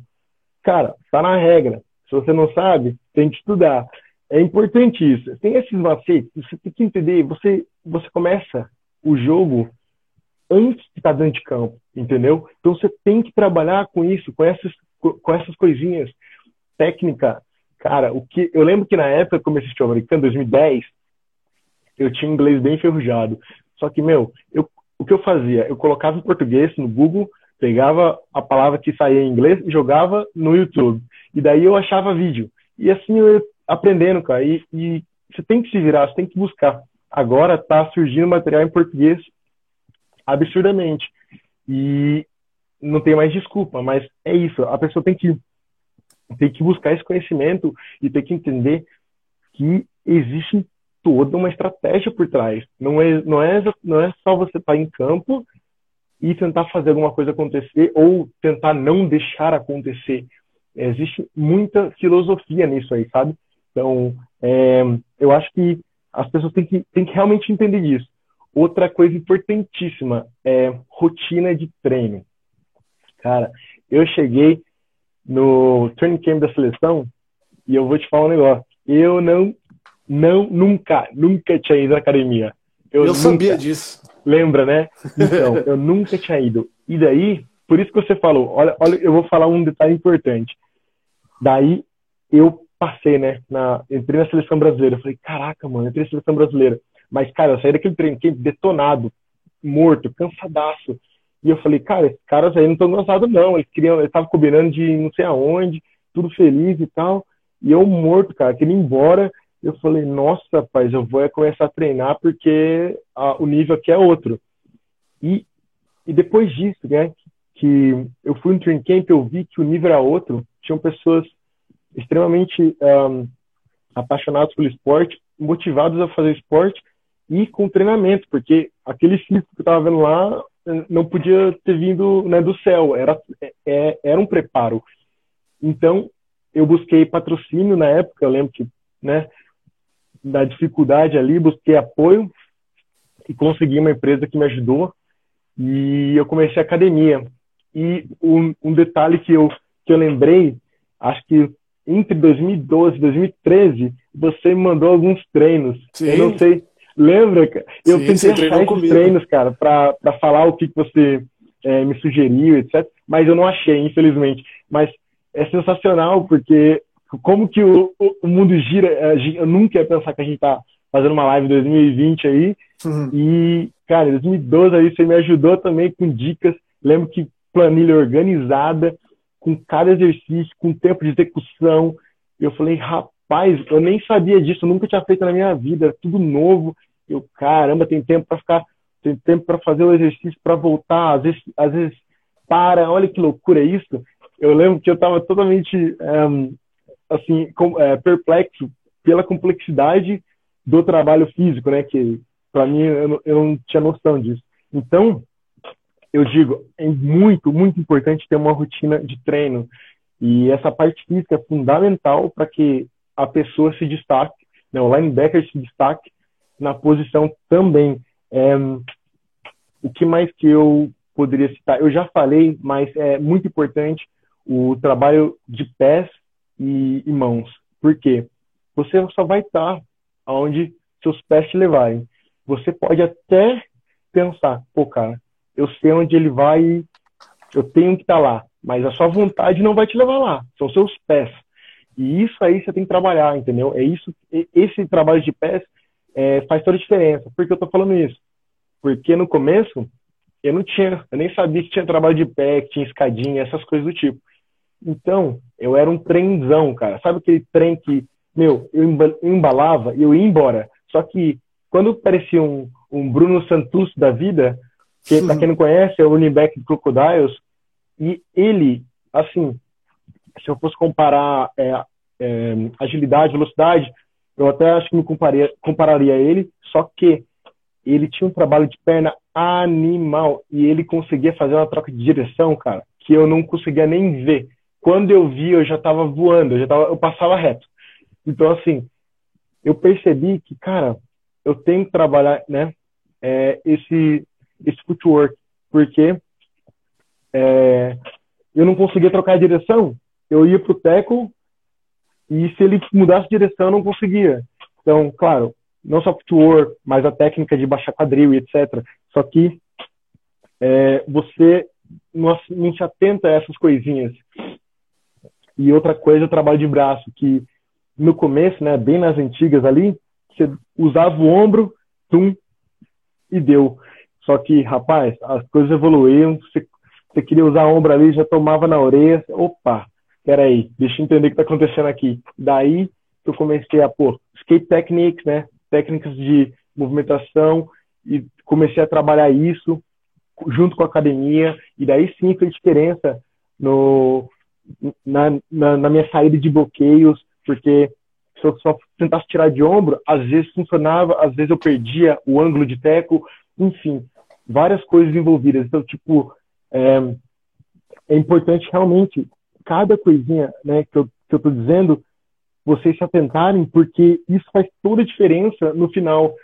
Cara, tá na regra. Se você não sabe, tem que estudar. É importante isso. Tem esses macetes, você tem que entender. Você, você começa o jogo antes de estar dentro de campo, entendeu? Então você tem que trabalhar com isso, com essas, com essas coisinhas. Técnica, cara, o que eu lembro que na época que comecei a assistir o americano, 2010, eu tinha inglês bem enferrujado. Só que, meu, eu, o que eu fazia? Eu colocava em português no Google Pegava a palavra que saía em inglês e jogava no YouTube. E daí eu achava vídeo. E assim eu ia aprendendo, cara. E, e você tem que se virar, você tem que buscar. Agora tá surgindo material em português absurdamente. E não tem mais desculpa, mas é isso. A pessoa tem que, tem que buscar esse conhecimento e tem que entender que existe toda uma estratégia por trás. Não é, não é, não é só você estar tá em campo e tentar fazer alguma coisa acontecer ou tentar não deixar acontecer. Existe muita filosofia nisso aí, sabe? Então, é, eu acho que as pessoas têm que, têm que realmente entender isso. Outra coisa importantíssima é rotina de treino. Cara, eu cheguei no training camp da seleção e eu vou te falar um negócio. Eu não, não, nunca, nunca tinha ido na academia. Eu, eu sabia disso. Lembra, né? Então, eu nunca tinha ido. E daí, por isso que você falou, olha, olha, eu vou falar um detalhe importante. Daí, eu passei, né? Na, entrei na seleção brasileira. Eu falei, caraca, mano, entrei na seleção brasileira. Mas, cara, eu saí daquele treino detonado, morto, cansadaço. E eu falei, cara, esses caras aí não estão cansados, não. Eles queriam, eles estavam combinando de não sei aonde, tudo feliz e tal. E eu morto, cara, queria ir embora eu falei, nossa, rapaz, eu vou começar a treinar porque a, o nível aqui é outro. E, e depois disso, né, que eu fui no training camp, eu vi que o nível era outro, tinham pessoas extremamente um, apaixonados pelo esporte, motivados a fazer esporte e com treinamento, porque aquele físico que eu estava vendo lá não podia ter vindo né, do céu, era, é, era um preparo. Então, eu busquei patrocínio na época, eu lembro que, né, da dificuldade ali, busquei apoio e consegui uma empresa que me ajudou e eu comecei a academia. E um, um detalhe que eu, que eu lembrei, acho que entre 2012 e 2013, você me mandou alguns treinos. Sim. Eu não sei, lembra? Eu Sim, tentei achar esses treinos, cara, para falar o que, que você é, me sugeriu, etc. Mas eu não achei, infelizmente. Mas é sensacional, porque como que o, o, mundo gira, eu nunca ia pensar que a gente tá fazendo uma live em 2020 aí, uhum. e, cara, em 2012 aí você me ajudou também com dicas, lembro que planilha organizada, com cada exercício, com tempo de execução, eu falei, rapaz, eu nem sabia disso, nunca tinha feito na minha vida, era tudo novo, eu, caramba, tem tempo para ficar, tem tempo para fazer o exercício, para voltar, às vezes, às vezes para, olha que loucura isso, eu lembro que eu estava totalmente um, assim com, é, perplexo pela complexidade do trabalho físico, né? Que para mim eu, eu não tinha noção disso. Então eu digo é muito muito importante ter uma rotina de treino e essa parte física é fundamental para que a pessoa se destaque, né? O linebacker se destaque na posição também. É, o que mais que eu poderia citar? Eu já falei, mas é muito importante o trabalho de pés e, e mãos. Por quê? Você só vai estar onde seus pés te levarem. Você pode até pensar, pô, cara, eu sei onde ele vai, eu tenho que estar lá, mas a sua vontade não vai te levar lá, são seus pés. E isso aí você tem que trabalhar, entendeu? É isso, esse trabalho de pés é, faz toda a diferença. Por que eu tô falando isso? Porque no começo eu não tinha, eu nem sabia que tinha trabalho de pé, que tinha escadinha, essas coisas do tipo. Então, eu era um trenzão, cara. Sabe aquele trem que, meu, eu embalava e eu ia embora. Só que quando parecia um, um Bruno Santos da vida, que pra quem não conhece é o running back do Crocodiles, e ele, assim, se eu fosse comparar é, é, agilidade, velocidade, eu até acho que me compararia, compararia a ele, só que ele tinha um trabalho de perna animal e ele conseguia fazer uma troca de direção, cara, que eu não conseguia nem ver quando eu vi, eu já estava voando, eu já tava, eu passava reto. Então, assim, eu percebi que, cara, eu tenho que trabalhar, né, é, esse, esse footwork, porque é, eu não conseguia trocar a direção, eu ia pro teco e se ele mudasse de direção, eu não conseguia. Então, claro, não só footwork, mas a técnica de baixar quadril e etc. Só que é, você não, se atenta a essas coisinhas. E outra coisa, o trabalho de braço, que no começo, né, bem nas antigas ali, você usava o ombro, tum, e deu. Só que, rapaz, as coisas evoluíram, você, você queria usar o ombro ali, já tomava na orelha, opa, peraí, deixa eu entender o que está acontecendo aqui. Daí eu comecei a pôr skate techniques, né, técnicas de movimentação, e comecei a trabalhar isso junto com a academia, e daí sim fez diferença no, na, na, na, minha saída de bloqueios, porque se eu só tentasse tirar de ombro, às vezes funcionava, às vezes eu perdia o ângulo de teco, enfim, várias coisas envolvidas. Então, tipo, é, é importante realmente, cada coisinha né, que eu, tô dizendo, vocês se atentarem, porque isso faz toda a diferença no final.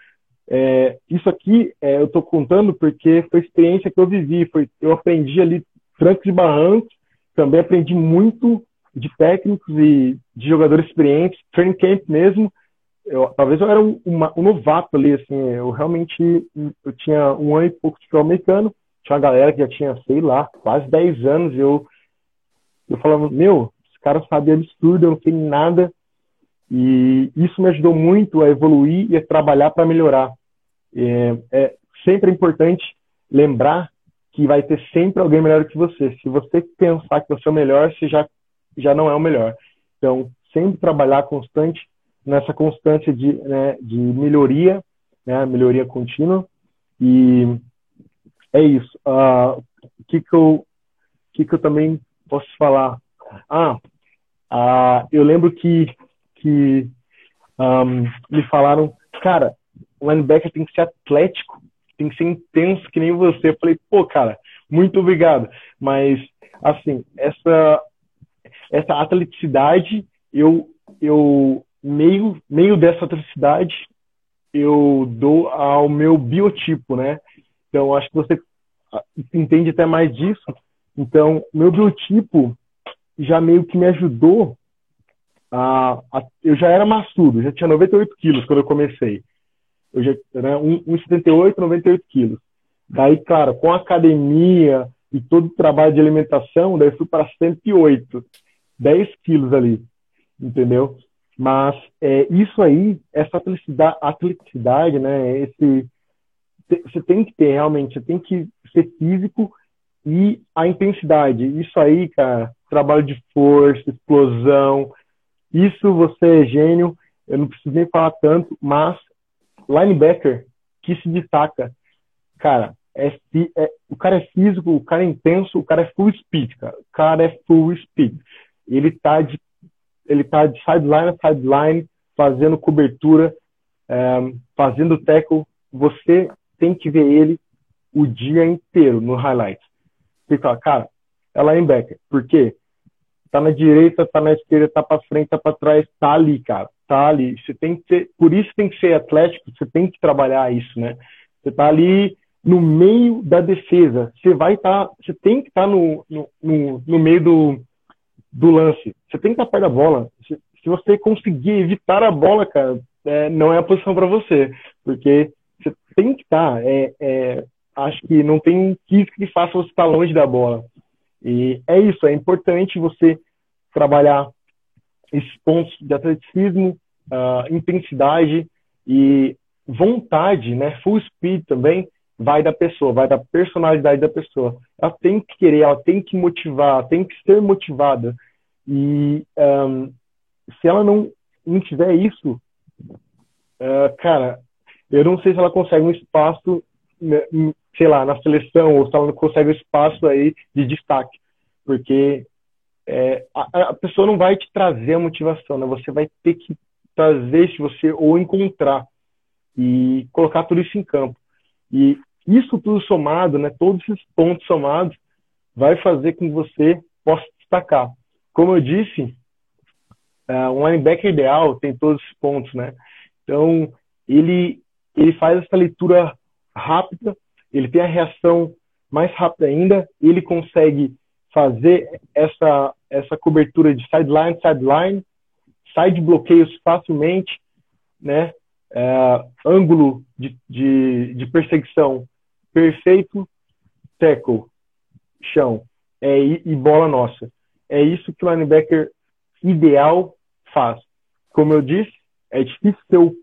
É, isso aqui é, eu estou contando porque foi experiência que eu vivi, foi, eu aprendi ali trancos e barrancos, também aprendi muito de técnicos e de jogadores experientes, training camp mesmo. Eu, talvez eu era um, uma, um, novato ali, assim, eu realmente eu tinha um ano e pouco de futebol americano, tinha uma galera que já tinha, sei lá, quase 10 anos, eu, eu falava, meu, os caras sabem absurdo, eu não sei nada, e isso me ajudou muito a evoluir e a trabalhar para melhorar. É, é sempre importante lembrar que vai ter sempre alguém melhor que você. Se você pensar que você é o melhor, você já, já não é o melhor. Então, sempre trabalhar constante nessa constância de, né, de melhoria, né, melhoria contínua. E é isso. O uh, que, que, eu, que, que eu também posso falar? Ah, Ah, eu lembro que, que um, me falaram, cara, o linebacker tem que ser atlético, tem que ser intenso que nem você. Eu falei, pô, cara, muito obrigado. Mas, assim, essa, essa atleticidade, eu, eu meio, meio dessa atleticidade eu dou ao meu biotipo, né? Então, acho que você entende até mais disso. Então, meu biotipo já meio que me ajudou a, a eu já era maçudo, já tinha 98 quilos quando eu comecei. Eu já era né, 1,78, 98 quilos. Daí, claro, com a academia e todo o trabalho de alimentação, daí fui para 108, 10 quilos ali, entendeu? Mas é, isso aí, essa atleticidade, atleticidade né? Esse, você tem que ter realmente, você tem que ser físico e a intensidade. Isso aí, cara, trabalho de força, explosão, isso você é gênio. Eu não preciso nem falar tanto, mas linebacker que se destaca, cara, é, é, o cara é físico, o cara é intenso, o cara é full speed, cara. O cara é full speed. Ele tá de ele está de sideline a sideline, fazendo cobertura, é, fazendo tackle. Você tem que ver ele o dia inteiro no highlight. Você fala, cara, é linebacker. Por quê? Tá na direita, tá na esquerda, tá para frente, tá para trás, tá ali, cara. Tá ali. Você tem que ser, por isso tem que ser atlético, você tem que trabalhar isso, né? Você tá ali no meio da defesa. Você vai estar, tá, você tem que estar tá no, no, no, no meio do, do lance. Você tem que estar perto da bola. Se, se você conseguir evitar a bola, cara, é, não é a posição para você. Porque você tem que estar. É, é, acho que não tem física que faça você estar longe da bola. E é isso, é importante você trabalhar esses pontos de atleticismo, uh, intensidade e vontade, né? Full speed também vai da pessoa, vai da personalidade da pessoa. Ela tem que querer, ela tem que motivar, ela tem que ser motivada. E um, se ela não, não tiver isso, uh, cara, eu não sei se ela consegue um espaço, né, sei lá, na seleção, ou se ela não consegue um espaço aí de destaque. Porque é, a, a, pessoa não vai te trazer a motivação, né? Você vai ter que trazer se você ou encontrar e colocar tudo isso em campo. E isso tudo somado, né, todos esses pontos somados, vai fazer com que você possa destacar. Como eu disse, uh, um linebacker ideal tem todos esses pontos, né? Então, ele, ele faz essa leitura rápida, ele tem a reação mais rápida ainda, ele consegue fazer essa, essa cobertura de sideline, sideline, side bloqueios facilmente, né? Uh, ângulo de, de, de perseguição perfeito tackle, chão é, e bola nossa. É isso que o linebacker ideal faz. Como eu disse, é difícil ser o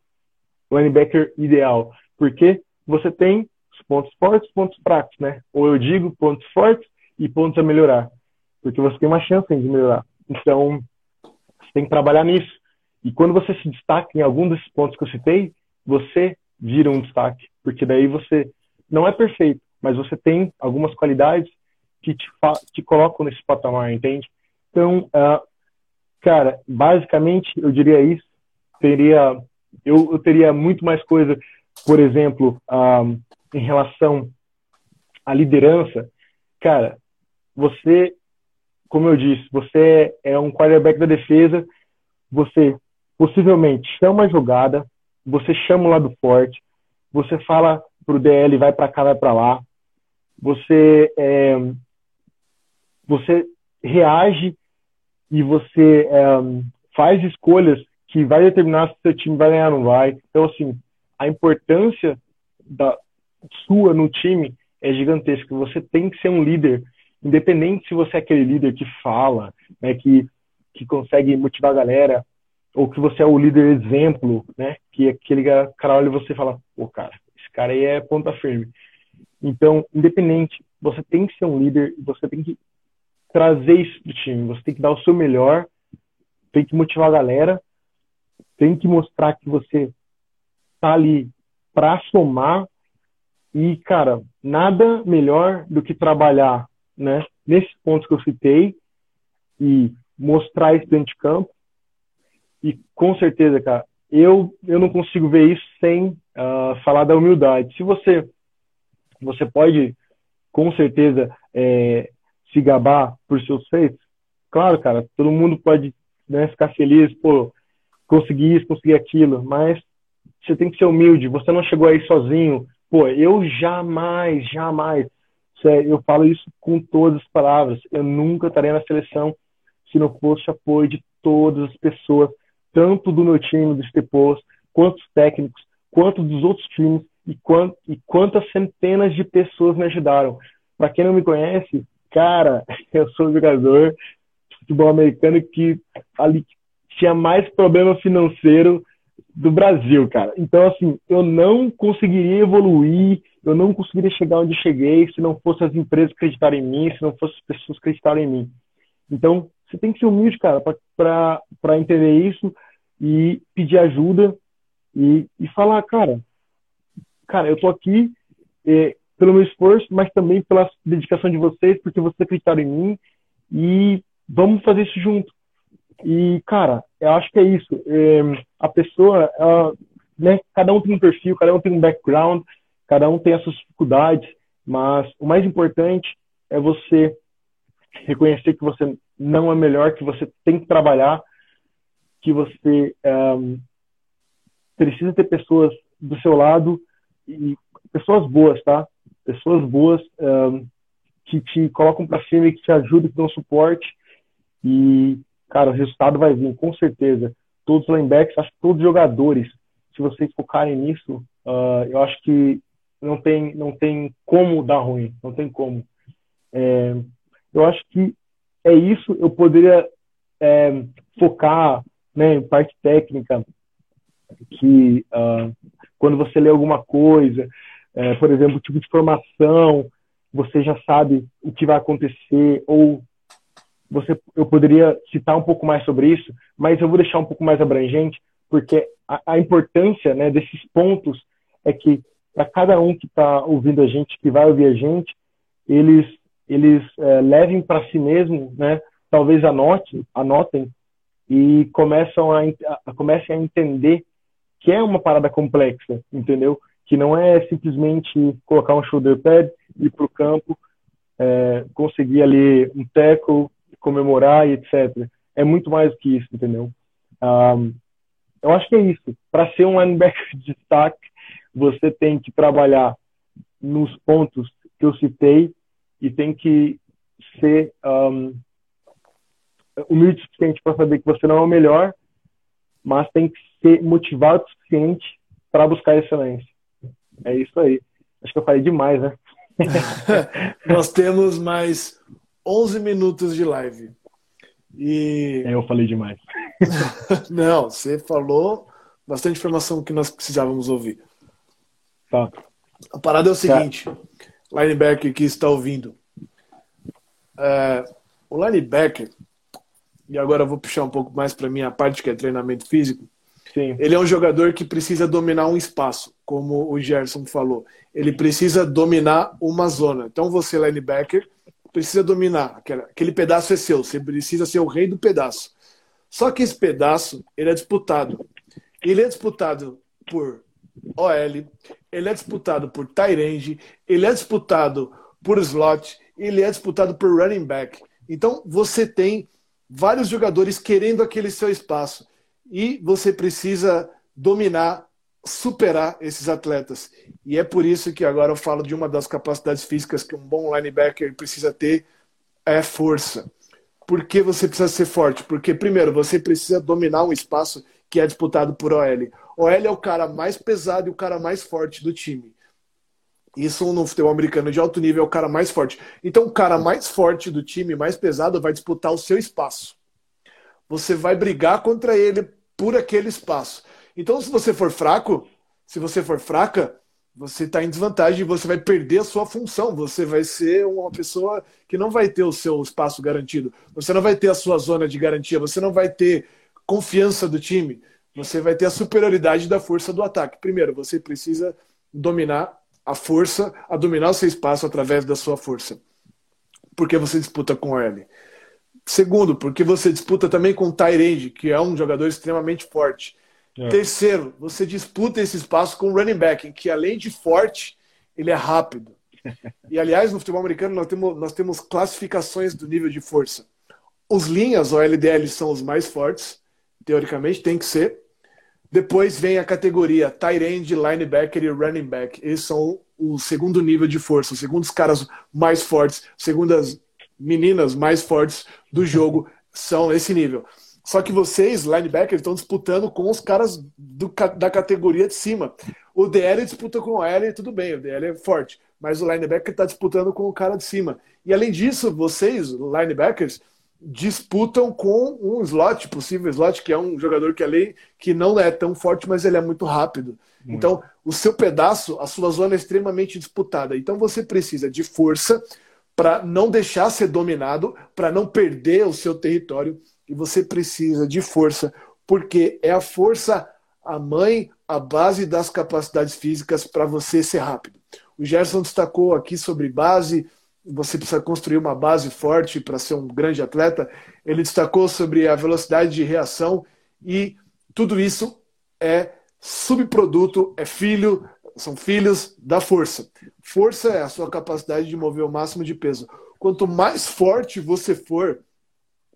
linebacker ideal, porque você tem os pontos fortes pontos fracos, né? Ou eu digo pontos fortes e pontos a melhorar, porque você tem uma chance de melhorar. Então, você tem que trabalhar nisso. E quando você se destaca em algum desses pontos que eu citei, você vira um destaque, porque daí você não é perfeito, mas você tem algumas qualidades que te, te colocam nesse patamar, entende? Então, uh, cara, basicamente eu diria isso. Teria, eu, eu teria muito mais coisa, por exemplo, uh, em relação à liderança. Cara, você, como eu disse, você é um quarterback da defesa, você possivelmente chama a jogada, você chama o lado forte, você fala pro DL, vai para cá, vai para lá. Você é, você reage e você é, faz escolhas que vai determinar se seu time vai ganhar ou não vai. Então assim, a importância da sua no time é gigantesca. Você tem que ser um líder, independente se você é aquele líder que fala, né, que que consegue motivar a galera, ou que você é o líder exemplo, né? Que aquele cara olha e você fala, pô, cara, cara aí é ponta firme. Então, independente, você tem que ser um líder, você tem que trazer isso pro time, você tem que dar o seu melhor, tem que motivar a galera, tem que mostrar que você tá ali para somar e, cara, nada melhor do que trabalhar, né, nesses pontos que eu citei e mostrar isso dentro de campo. E com certeza, cara, eu, eu não consigo ver isso sem uh, falar da humildade. Se você, você pode, com certeza, é, se gabar por seus feitos, claro, cara, todo mundo pode né, ficar feliz, pô, conseguir isso, conseguir aquilo, mas você tem que ser humilde, você não chegou aí sozinho. Pô, eu jamais, jamais, eu falo isso com todas as palavras, eu nunca estaria na seleção se não fosse apoio de todas as pessoas, tanto do meu time, do Stepos, quanto os técnicos, quanto dos outros times e, quant, e quantas centenas de pessoas me ajudaram. Para quem não me conhece, cara, eu sou jogador de futebol americano que ali tinha mais problema financeiro do Brasil, cara. Então, assim, eu não conseguiria evoluir, eu não conseguiria chegar onde cheguei se não fosse as empresas acreditarem em mim, se não fosse as pessoas acreditarem em mim. Então, você tem que ser humilde, cara, para entender isso e pedir ajuda e, e falar, cara, cara, eu tô aqui é, pelo meu esforço, mas também pela dedicação de vocês, porque vocês acreditaram em mim e vamos fazer isso junto. E, cara, eu acho que é isso. É, a pessoa, ela, né, cada um tem um perfil, cada um tem um background, cada um tem as suas dificuldades, mas o mais importante é você reconhecer que você não é melhor, que você tem que trabalhar, que você precisa ter pessoas do seu lado e pessoas boas, tá? Pessoas boas que te colocam para cima e que te ajudam, que dão suporte e cara, o resultado vai vir, com certeza. Todos os linebackers, acho que todos os jogadores, se vocês focarem nisso, uh, eu acho que não tem, não tem como dar ruim, não tem como. É, eu acho que é isso. Eu poderia é, focar né, em parte técnica, que uh, quando você lê alguma coisa, é, por exemplo, tipo de formação, você já sabe o que vai acontecer, ou você, eu poderia citar um pouco mais sobre isso, mas eu vou deixar um pouco mais abrangente, porque a, a importância né, desses pontos é que para cada um que está ouvindo a gente, que vai ouvir a gente, eles eles é, levem para si mesmo, né? Talvez anotem, anotem e começam a, a, comecem a entender que é uma parada complexa, entendeu? Que não é simplesmente colocar um shoulder pad, ir para o campo, é, conseguir ali um tackle, comemorar e etc. É muito mais do que isso, entendeu? Um, eu acho que é isso. Para ser um linebacker de destaque, você tem que trabalhar nos pontos que eu citei e tem que ser um, humilde o suficiente para saber que você não é o melhor, mas tem que ser motivado o suficiente para buscar excelência. É isso aí. Acho que eu falei demais, né? Nós temos mais 11 minutos de live. E... É, eu falei demais. Não, você falou bastante informação que nós precisávamos ouvir. Tá. A parada é o seguinte, tá. linebacker que está ouvindo. É, o linebacker, e agora eu vou puxar um pouco mais para minha parte que é treinamento físico. Sim. Ele é um jogador que precisa dominar um espaço, como o Gerson falou. Ele precisa dominar uma zona. Então você linebacker precisa dominar. Aquele pedaço é seu, você precisa ser o rei do pedaço. Só que esse pedaço, ele é disputado. Ele é disputado por OL, ele é disputado por Tyrande, ele é disputado por slot, ele é disputado por running back. Então você tem vários jogadores querendo aquele seu espaço e você precisa dominar superar esses atletas. E é por isso que agora eu falo de uma das capacidades físicas que um bom linebacker precisa ter é força. Por que você precisa ser forte? Porque, primeiro, você precisa dominar um espaço que é disputado por OL. OL é o cara mais pesado e o cara mais forte do time. Isso no futebol americano de alto nível é o cara mais forte. Então, o cara mais forte do time, mais pesado, vai disputar o seu espaço. Você vai brigar contra ele por aquele espaço. Então, se você for fraco, se você for fraca, você está em desvantagem e você vai perder a sua função. Você vai ser uma pessoa que não vai ter o seu espaço garantido. Você não vai ter a sua zona de garantia. Você não vai ter confiança do time. Você vai ter a superioridade da força do ataque. Primeiro, você precisa dominar a força, a dominar o seu espaço através da sua força. Porque você disputa com o L. Segundo, porque você disputa também com o Tyrande, que é um jogador extremamente forte. É. Terceiro, você disputa esse espaço com o running back, que além de forte, ele é rápido. E aliás, no futebol americano nós temos, nós temos classificações do nível de força. Os linhas, ou LDL, são os mais fortes, teoricamente, tem que ser. Depois vem a categoria tight end, linebacker e running back. Esses são o segundo nível de força, os segundos caras mais fortes, segundas meninas mais fortes do jogo são esse nível. Só que vocês, linebackers, estão disputando com os caras do, da categoria de cima. O DL disputa com o L, tudo bem, o DL é forte, mas o linebacker está disputando com o cara de cima. E além disso, vocês, linebackers, disputam com um slot, possível slot, que é um jogador que, ali, que não é tão forte, mas ele é muito rápido. Muito. Então, o seu pedaço, a sua zona é extremamente disputada. Então, você precisa de força para não deixar ser dominado, para não perder o seu território. E você precisa de força, porque é a força a mãe, a base das capacidades físicas para você ser rápido. O Gerson destacou aqui sobre base, você precisa construir uma base forte para ser um grande atleta. Ele destacou sobre a velocidade de reação e tudo isso é subproduto, é filho, são filhos da força. Força é a sua capacidade de mover o máximo de peso. Quanto mais forte você for,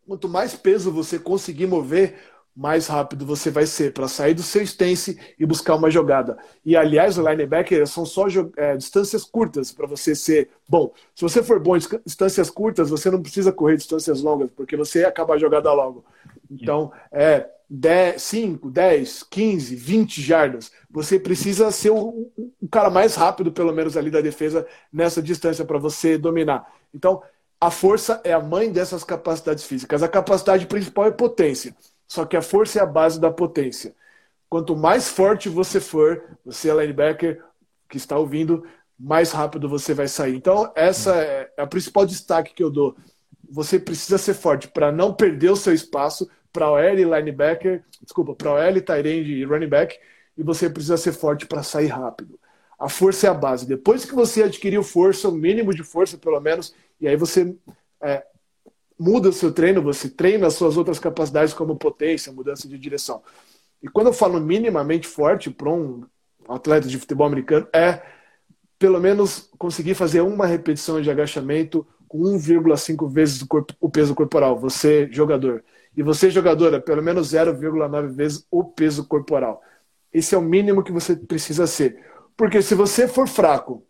quanto mais peso você conseguir mover, mais rápido você vai ser para sair do seu stance e buscar uma jogada. E aliás, o linebacker são só é, distâncias curtas para você ser bom. Se você for bom em distâncias curtas, você não precisa correr distâncias longas, porque você acaba a jogada logo. Então, é 10, 5, 10, 15, 20 jardas. Você precisa ser o, o cara mais rápido, pelo menos ali da defesa, nessa distância para você dominar. Então, a força é a mãe dessas capacidades físicas. A capacidade principal é potência. Só que a força é a base da potência. Quanto mais forte você for, você é linebacker que está ouvindo, mais rápido você vai sair. Então, essa é a principal destaque que eu dou. Você precisa ser forte para não perder o seu espaço para o L linebacker, desculpa, para o L tight e running back, e você precisa ser forte para sair rápido. A força é a base. Depois que você adquiriu força, o mínimo de força pelo menos, e aí você é, muda o seu treino, você treina as suas outras capacidades como potência, mudança de direção. E quando eu falo minimamente forte para um atleta de futebol americano, é pelo menos conseguir fazer uma repetição de agachamento com 1,5 vezes o, corpo, o, peso corporal, você jogador. E você jogadora, pelo menos 0,9 vezes o peso corporal. Esse é o mínimo que você precisa ser. Porque se você for fraco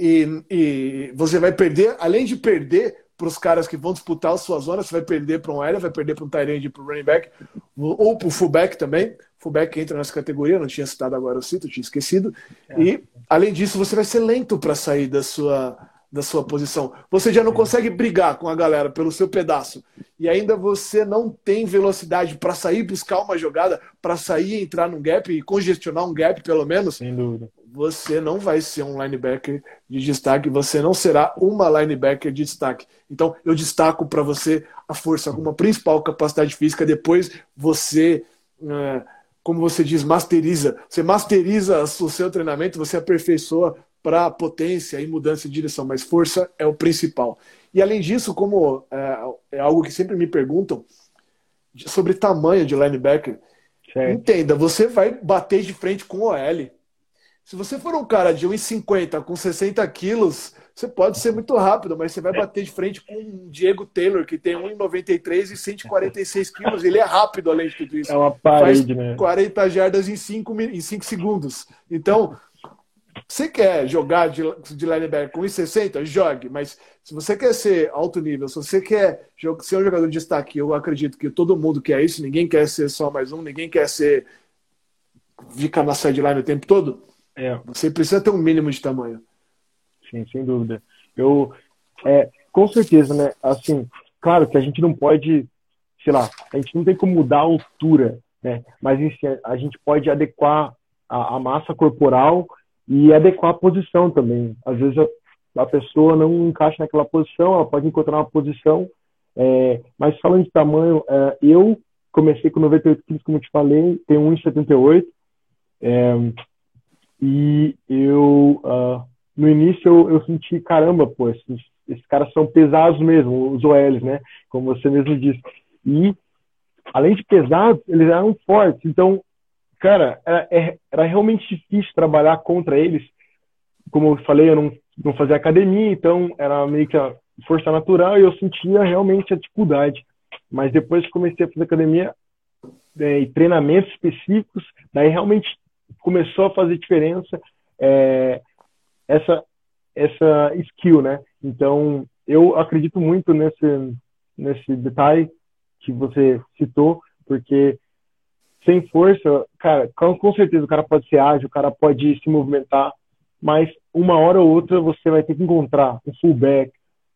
e, e você vai perder, além de perder para os caras que vão disputar a sua zona, você vai perder para um aéreo, vai perder para um tight e para o running back, ou para o fullback também. Fullback entra nessa categoria, não tinha citado agora o cito, tinha esquecido. É. E, além disso, você vai ser lento para sair da sua, da sua posição. Você já não consegue brigar com a galera pelo seu pedaço. E ainda você não tem velocidade para sair buscar uma jogada, para sair entrar num gap e congestionar um gap, pelo menos. Sem dúvida você não vai ser um linebacker de destaque, você não será uma linebacker de destaque. Então, eu destaco para você a força como a principal capacidade física, depois você, é, como você diz, masteriza. Você masteriza o seu treinamento, você aperfeiçoa para potência e mudança de direção, mas força é o principal. E além disso, como é, é algo que sempre me perguntam, sobre tamanho de linebacker, certo. entenda, você vai bater de frente com o OL se você for um cara de 1,50 com 60 quilos, você pode ser muito rápido, mas você vai bater de frente com o Diego Taylor, que tem 1,93 e 146 quilos. Ele é rápido, além de tudo isso. É uma parede, Faz né? 40 jardas em 5, em 5 segundos. Então, você quer jogar de, de linebacker com 1,60? Jogue. Mas se você quer ser alto nível, se você quer ser um jogador de destaque, eu acredito que todo mundo quer isso. Ninguém quer ser só mais um, ninguém quer ser ficar na sideline o tempo todo é. Você precisa ter um mínimo de tamanho. Sim, sem dúvida. Eu, é, com certeza, né? Assim, claro que a gente não pode, sei lá, a gente não tem como mudar a altura, né? Mas a gente pode adequar a, a massa corporal e adequar a posição também. Às vezes a, a, pessoa não encaixa naquela posição, ela pode encontrar uma posição. É, mas falando de tamanho, é, eu comecei com 98 quilos, como eu te falei, tenho 1,78. É, e eu, uh, no início, eu, eu, senti, caramba, pô, esse, esses caras são pesados mesmo, os OLs, né? Como você mesmo disse. E, além de pesados, eles eram fortes. Então, cara, era, é, era realmente difícil trabalhar contra eles. Como eu falei, eu não, não fazia academia, então era meio que a força natural e eu sentia realmente a dificuldade. Mas depois que comecei a fazer academia é, e treinamentos específicos, daí realmente começou a fazer diferença é, essa essa skill, né? Então eu acredito muito nesse nesse detalhe que você citou, porque sem força, cara, com, com certeza o cara pode ser ágil, o cara pode se movimentar, mas uma hora ou outra você vai ter que encontrar um fullback,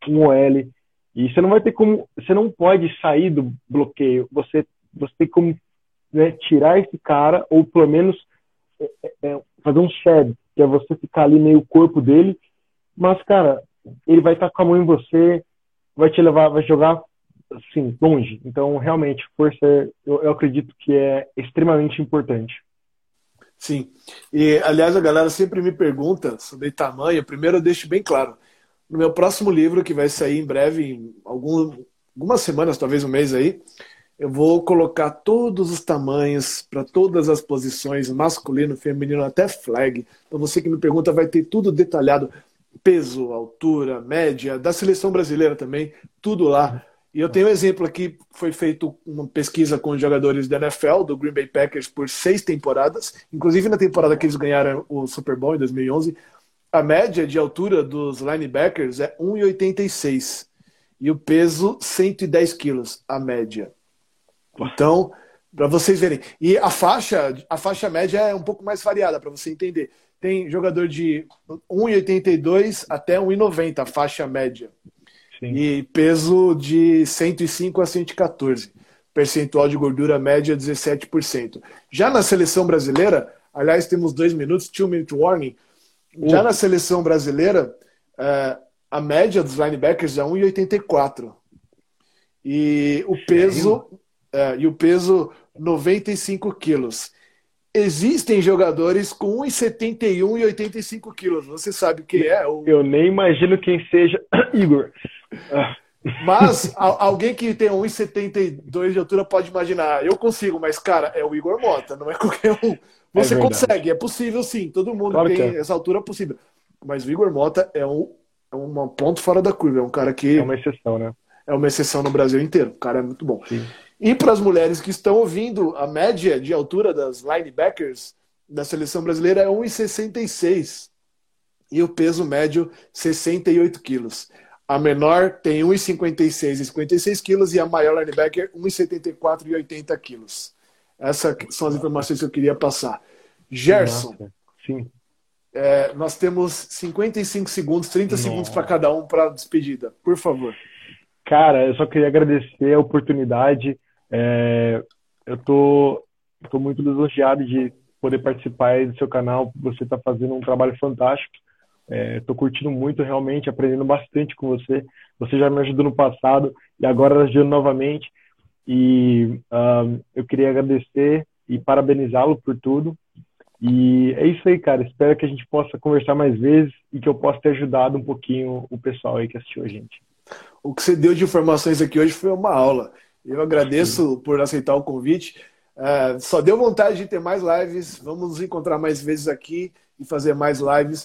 um OL, e você não vai ter como, você não pode sair do bloqueio, você, você tem como né, tirar esse cara, ou pelo menos é, é, fazer um shed, que é você ficar ali meio corpo dele, mas, cara, ele vai estar com a mão em você, vai te levar, vai jogar assim, longe. Então, realmente, força, eu, eu acredito que é extremamente importante. Sim. E, aliás, a galera sempre me pergunta sobre tamanho. Primeiro, eu deixo bem claro. No meu próximo livro, que vai sair em breve, em algum, algumas semanas, talvez um mês aí, eu vou colocar todos os tamanhos para todas as posições, masculino, feminino, até flag. Então, você que me pergunta, vai ter tudo detalhado: peso, altura, média, da seleção brasileira também, tudo lá. E eu tenho um exemplo aqui, foi feito uma pesquisa com os jogadores da NFL, do Green Bay Packers, por seis temporadas, inclusive na temporada que eles ganharam o Super Bowl em 2011, a média de altura dos linebackers é 1,86 e o peso 110 quilos, a média. Então, para vocês verem. E a faixa, a faixa média é um pouco mais variada, para você entender. Tem jogador de 1,82 até 1,90, a faixa média. Sim. E peso de 105 a 114. Percentual de gordura média 17%. Já na seleção brasileira, aliás, temos dois minutos, two minute warning. Já na seleção brasileira, é, a média dos linebackers é 1,84. E o peso. É, e o peso 95 quilos. Existem jogadores com 1,71 e 85 quilos. Você sabe quem é? O... Eu nem imagino quem seja Igor. Mas alguém que tem 1,72 de altura pode imaginar. Eu consigo, mas, cara, é o Igor Mota, não é qualquer um. Você é consegue, é possível sim. Todo mundo claro tem é. essa altura possível. Mas o Igor Mota é um, é um ponto fora da curva. É um cara que. É uma exceção, né? É uma exceção no Brasil inteiro. O cara é muito bom. Sim. E para as mulheres que estão ouvindo, a média de altura das linebackers da seleção brasileira é 1,66 e o peso médio 68 quilos. A menor tem 1,56 e 56 quilos e a maior linebacker 1,74 e 80 quilos. Essas são as informações que eu queria passar. Gerson. Sim. É, nós temos 55 segundos, 30 Nossa. segundos para cada um para a despedida. Por favor. Cara, eu só queria agradecer a oportunidade. É, eu tô, tô muito lisonjeado de poder participar do seu canal. Você está fazendo um trabalho fantástico. Estou é, curtindo muito, realmente, aprendendo bastante com você. Você já me ajudou no passado e agora ajudando novamente. E um, eu queria agradecer e parabenizá-lo por tudo. E é isso aí, cara. Espero que a gente possa conversar mais vezes e que eu possa ter ajudado um pouquinho o pessoal aí que assistiu a gente. O que você deu de informações aqui hoje foi uma aula. Eu agradeço por aceitar o convite. Uh, só deu vontade de ter mais lives. Vamos nos encontrar mais vezes aqui e fazer mais lives.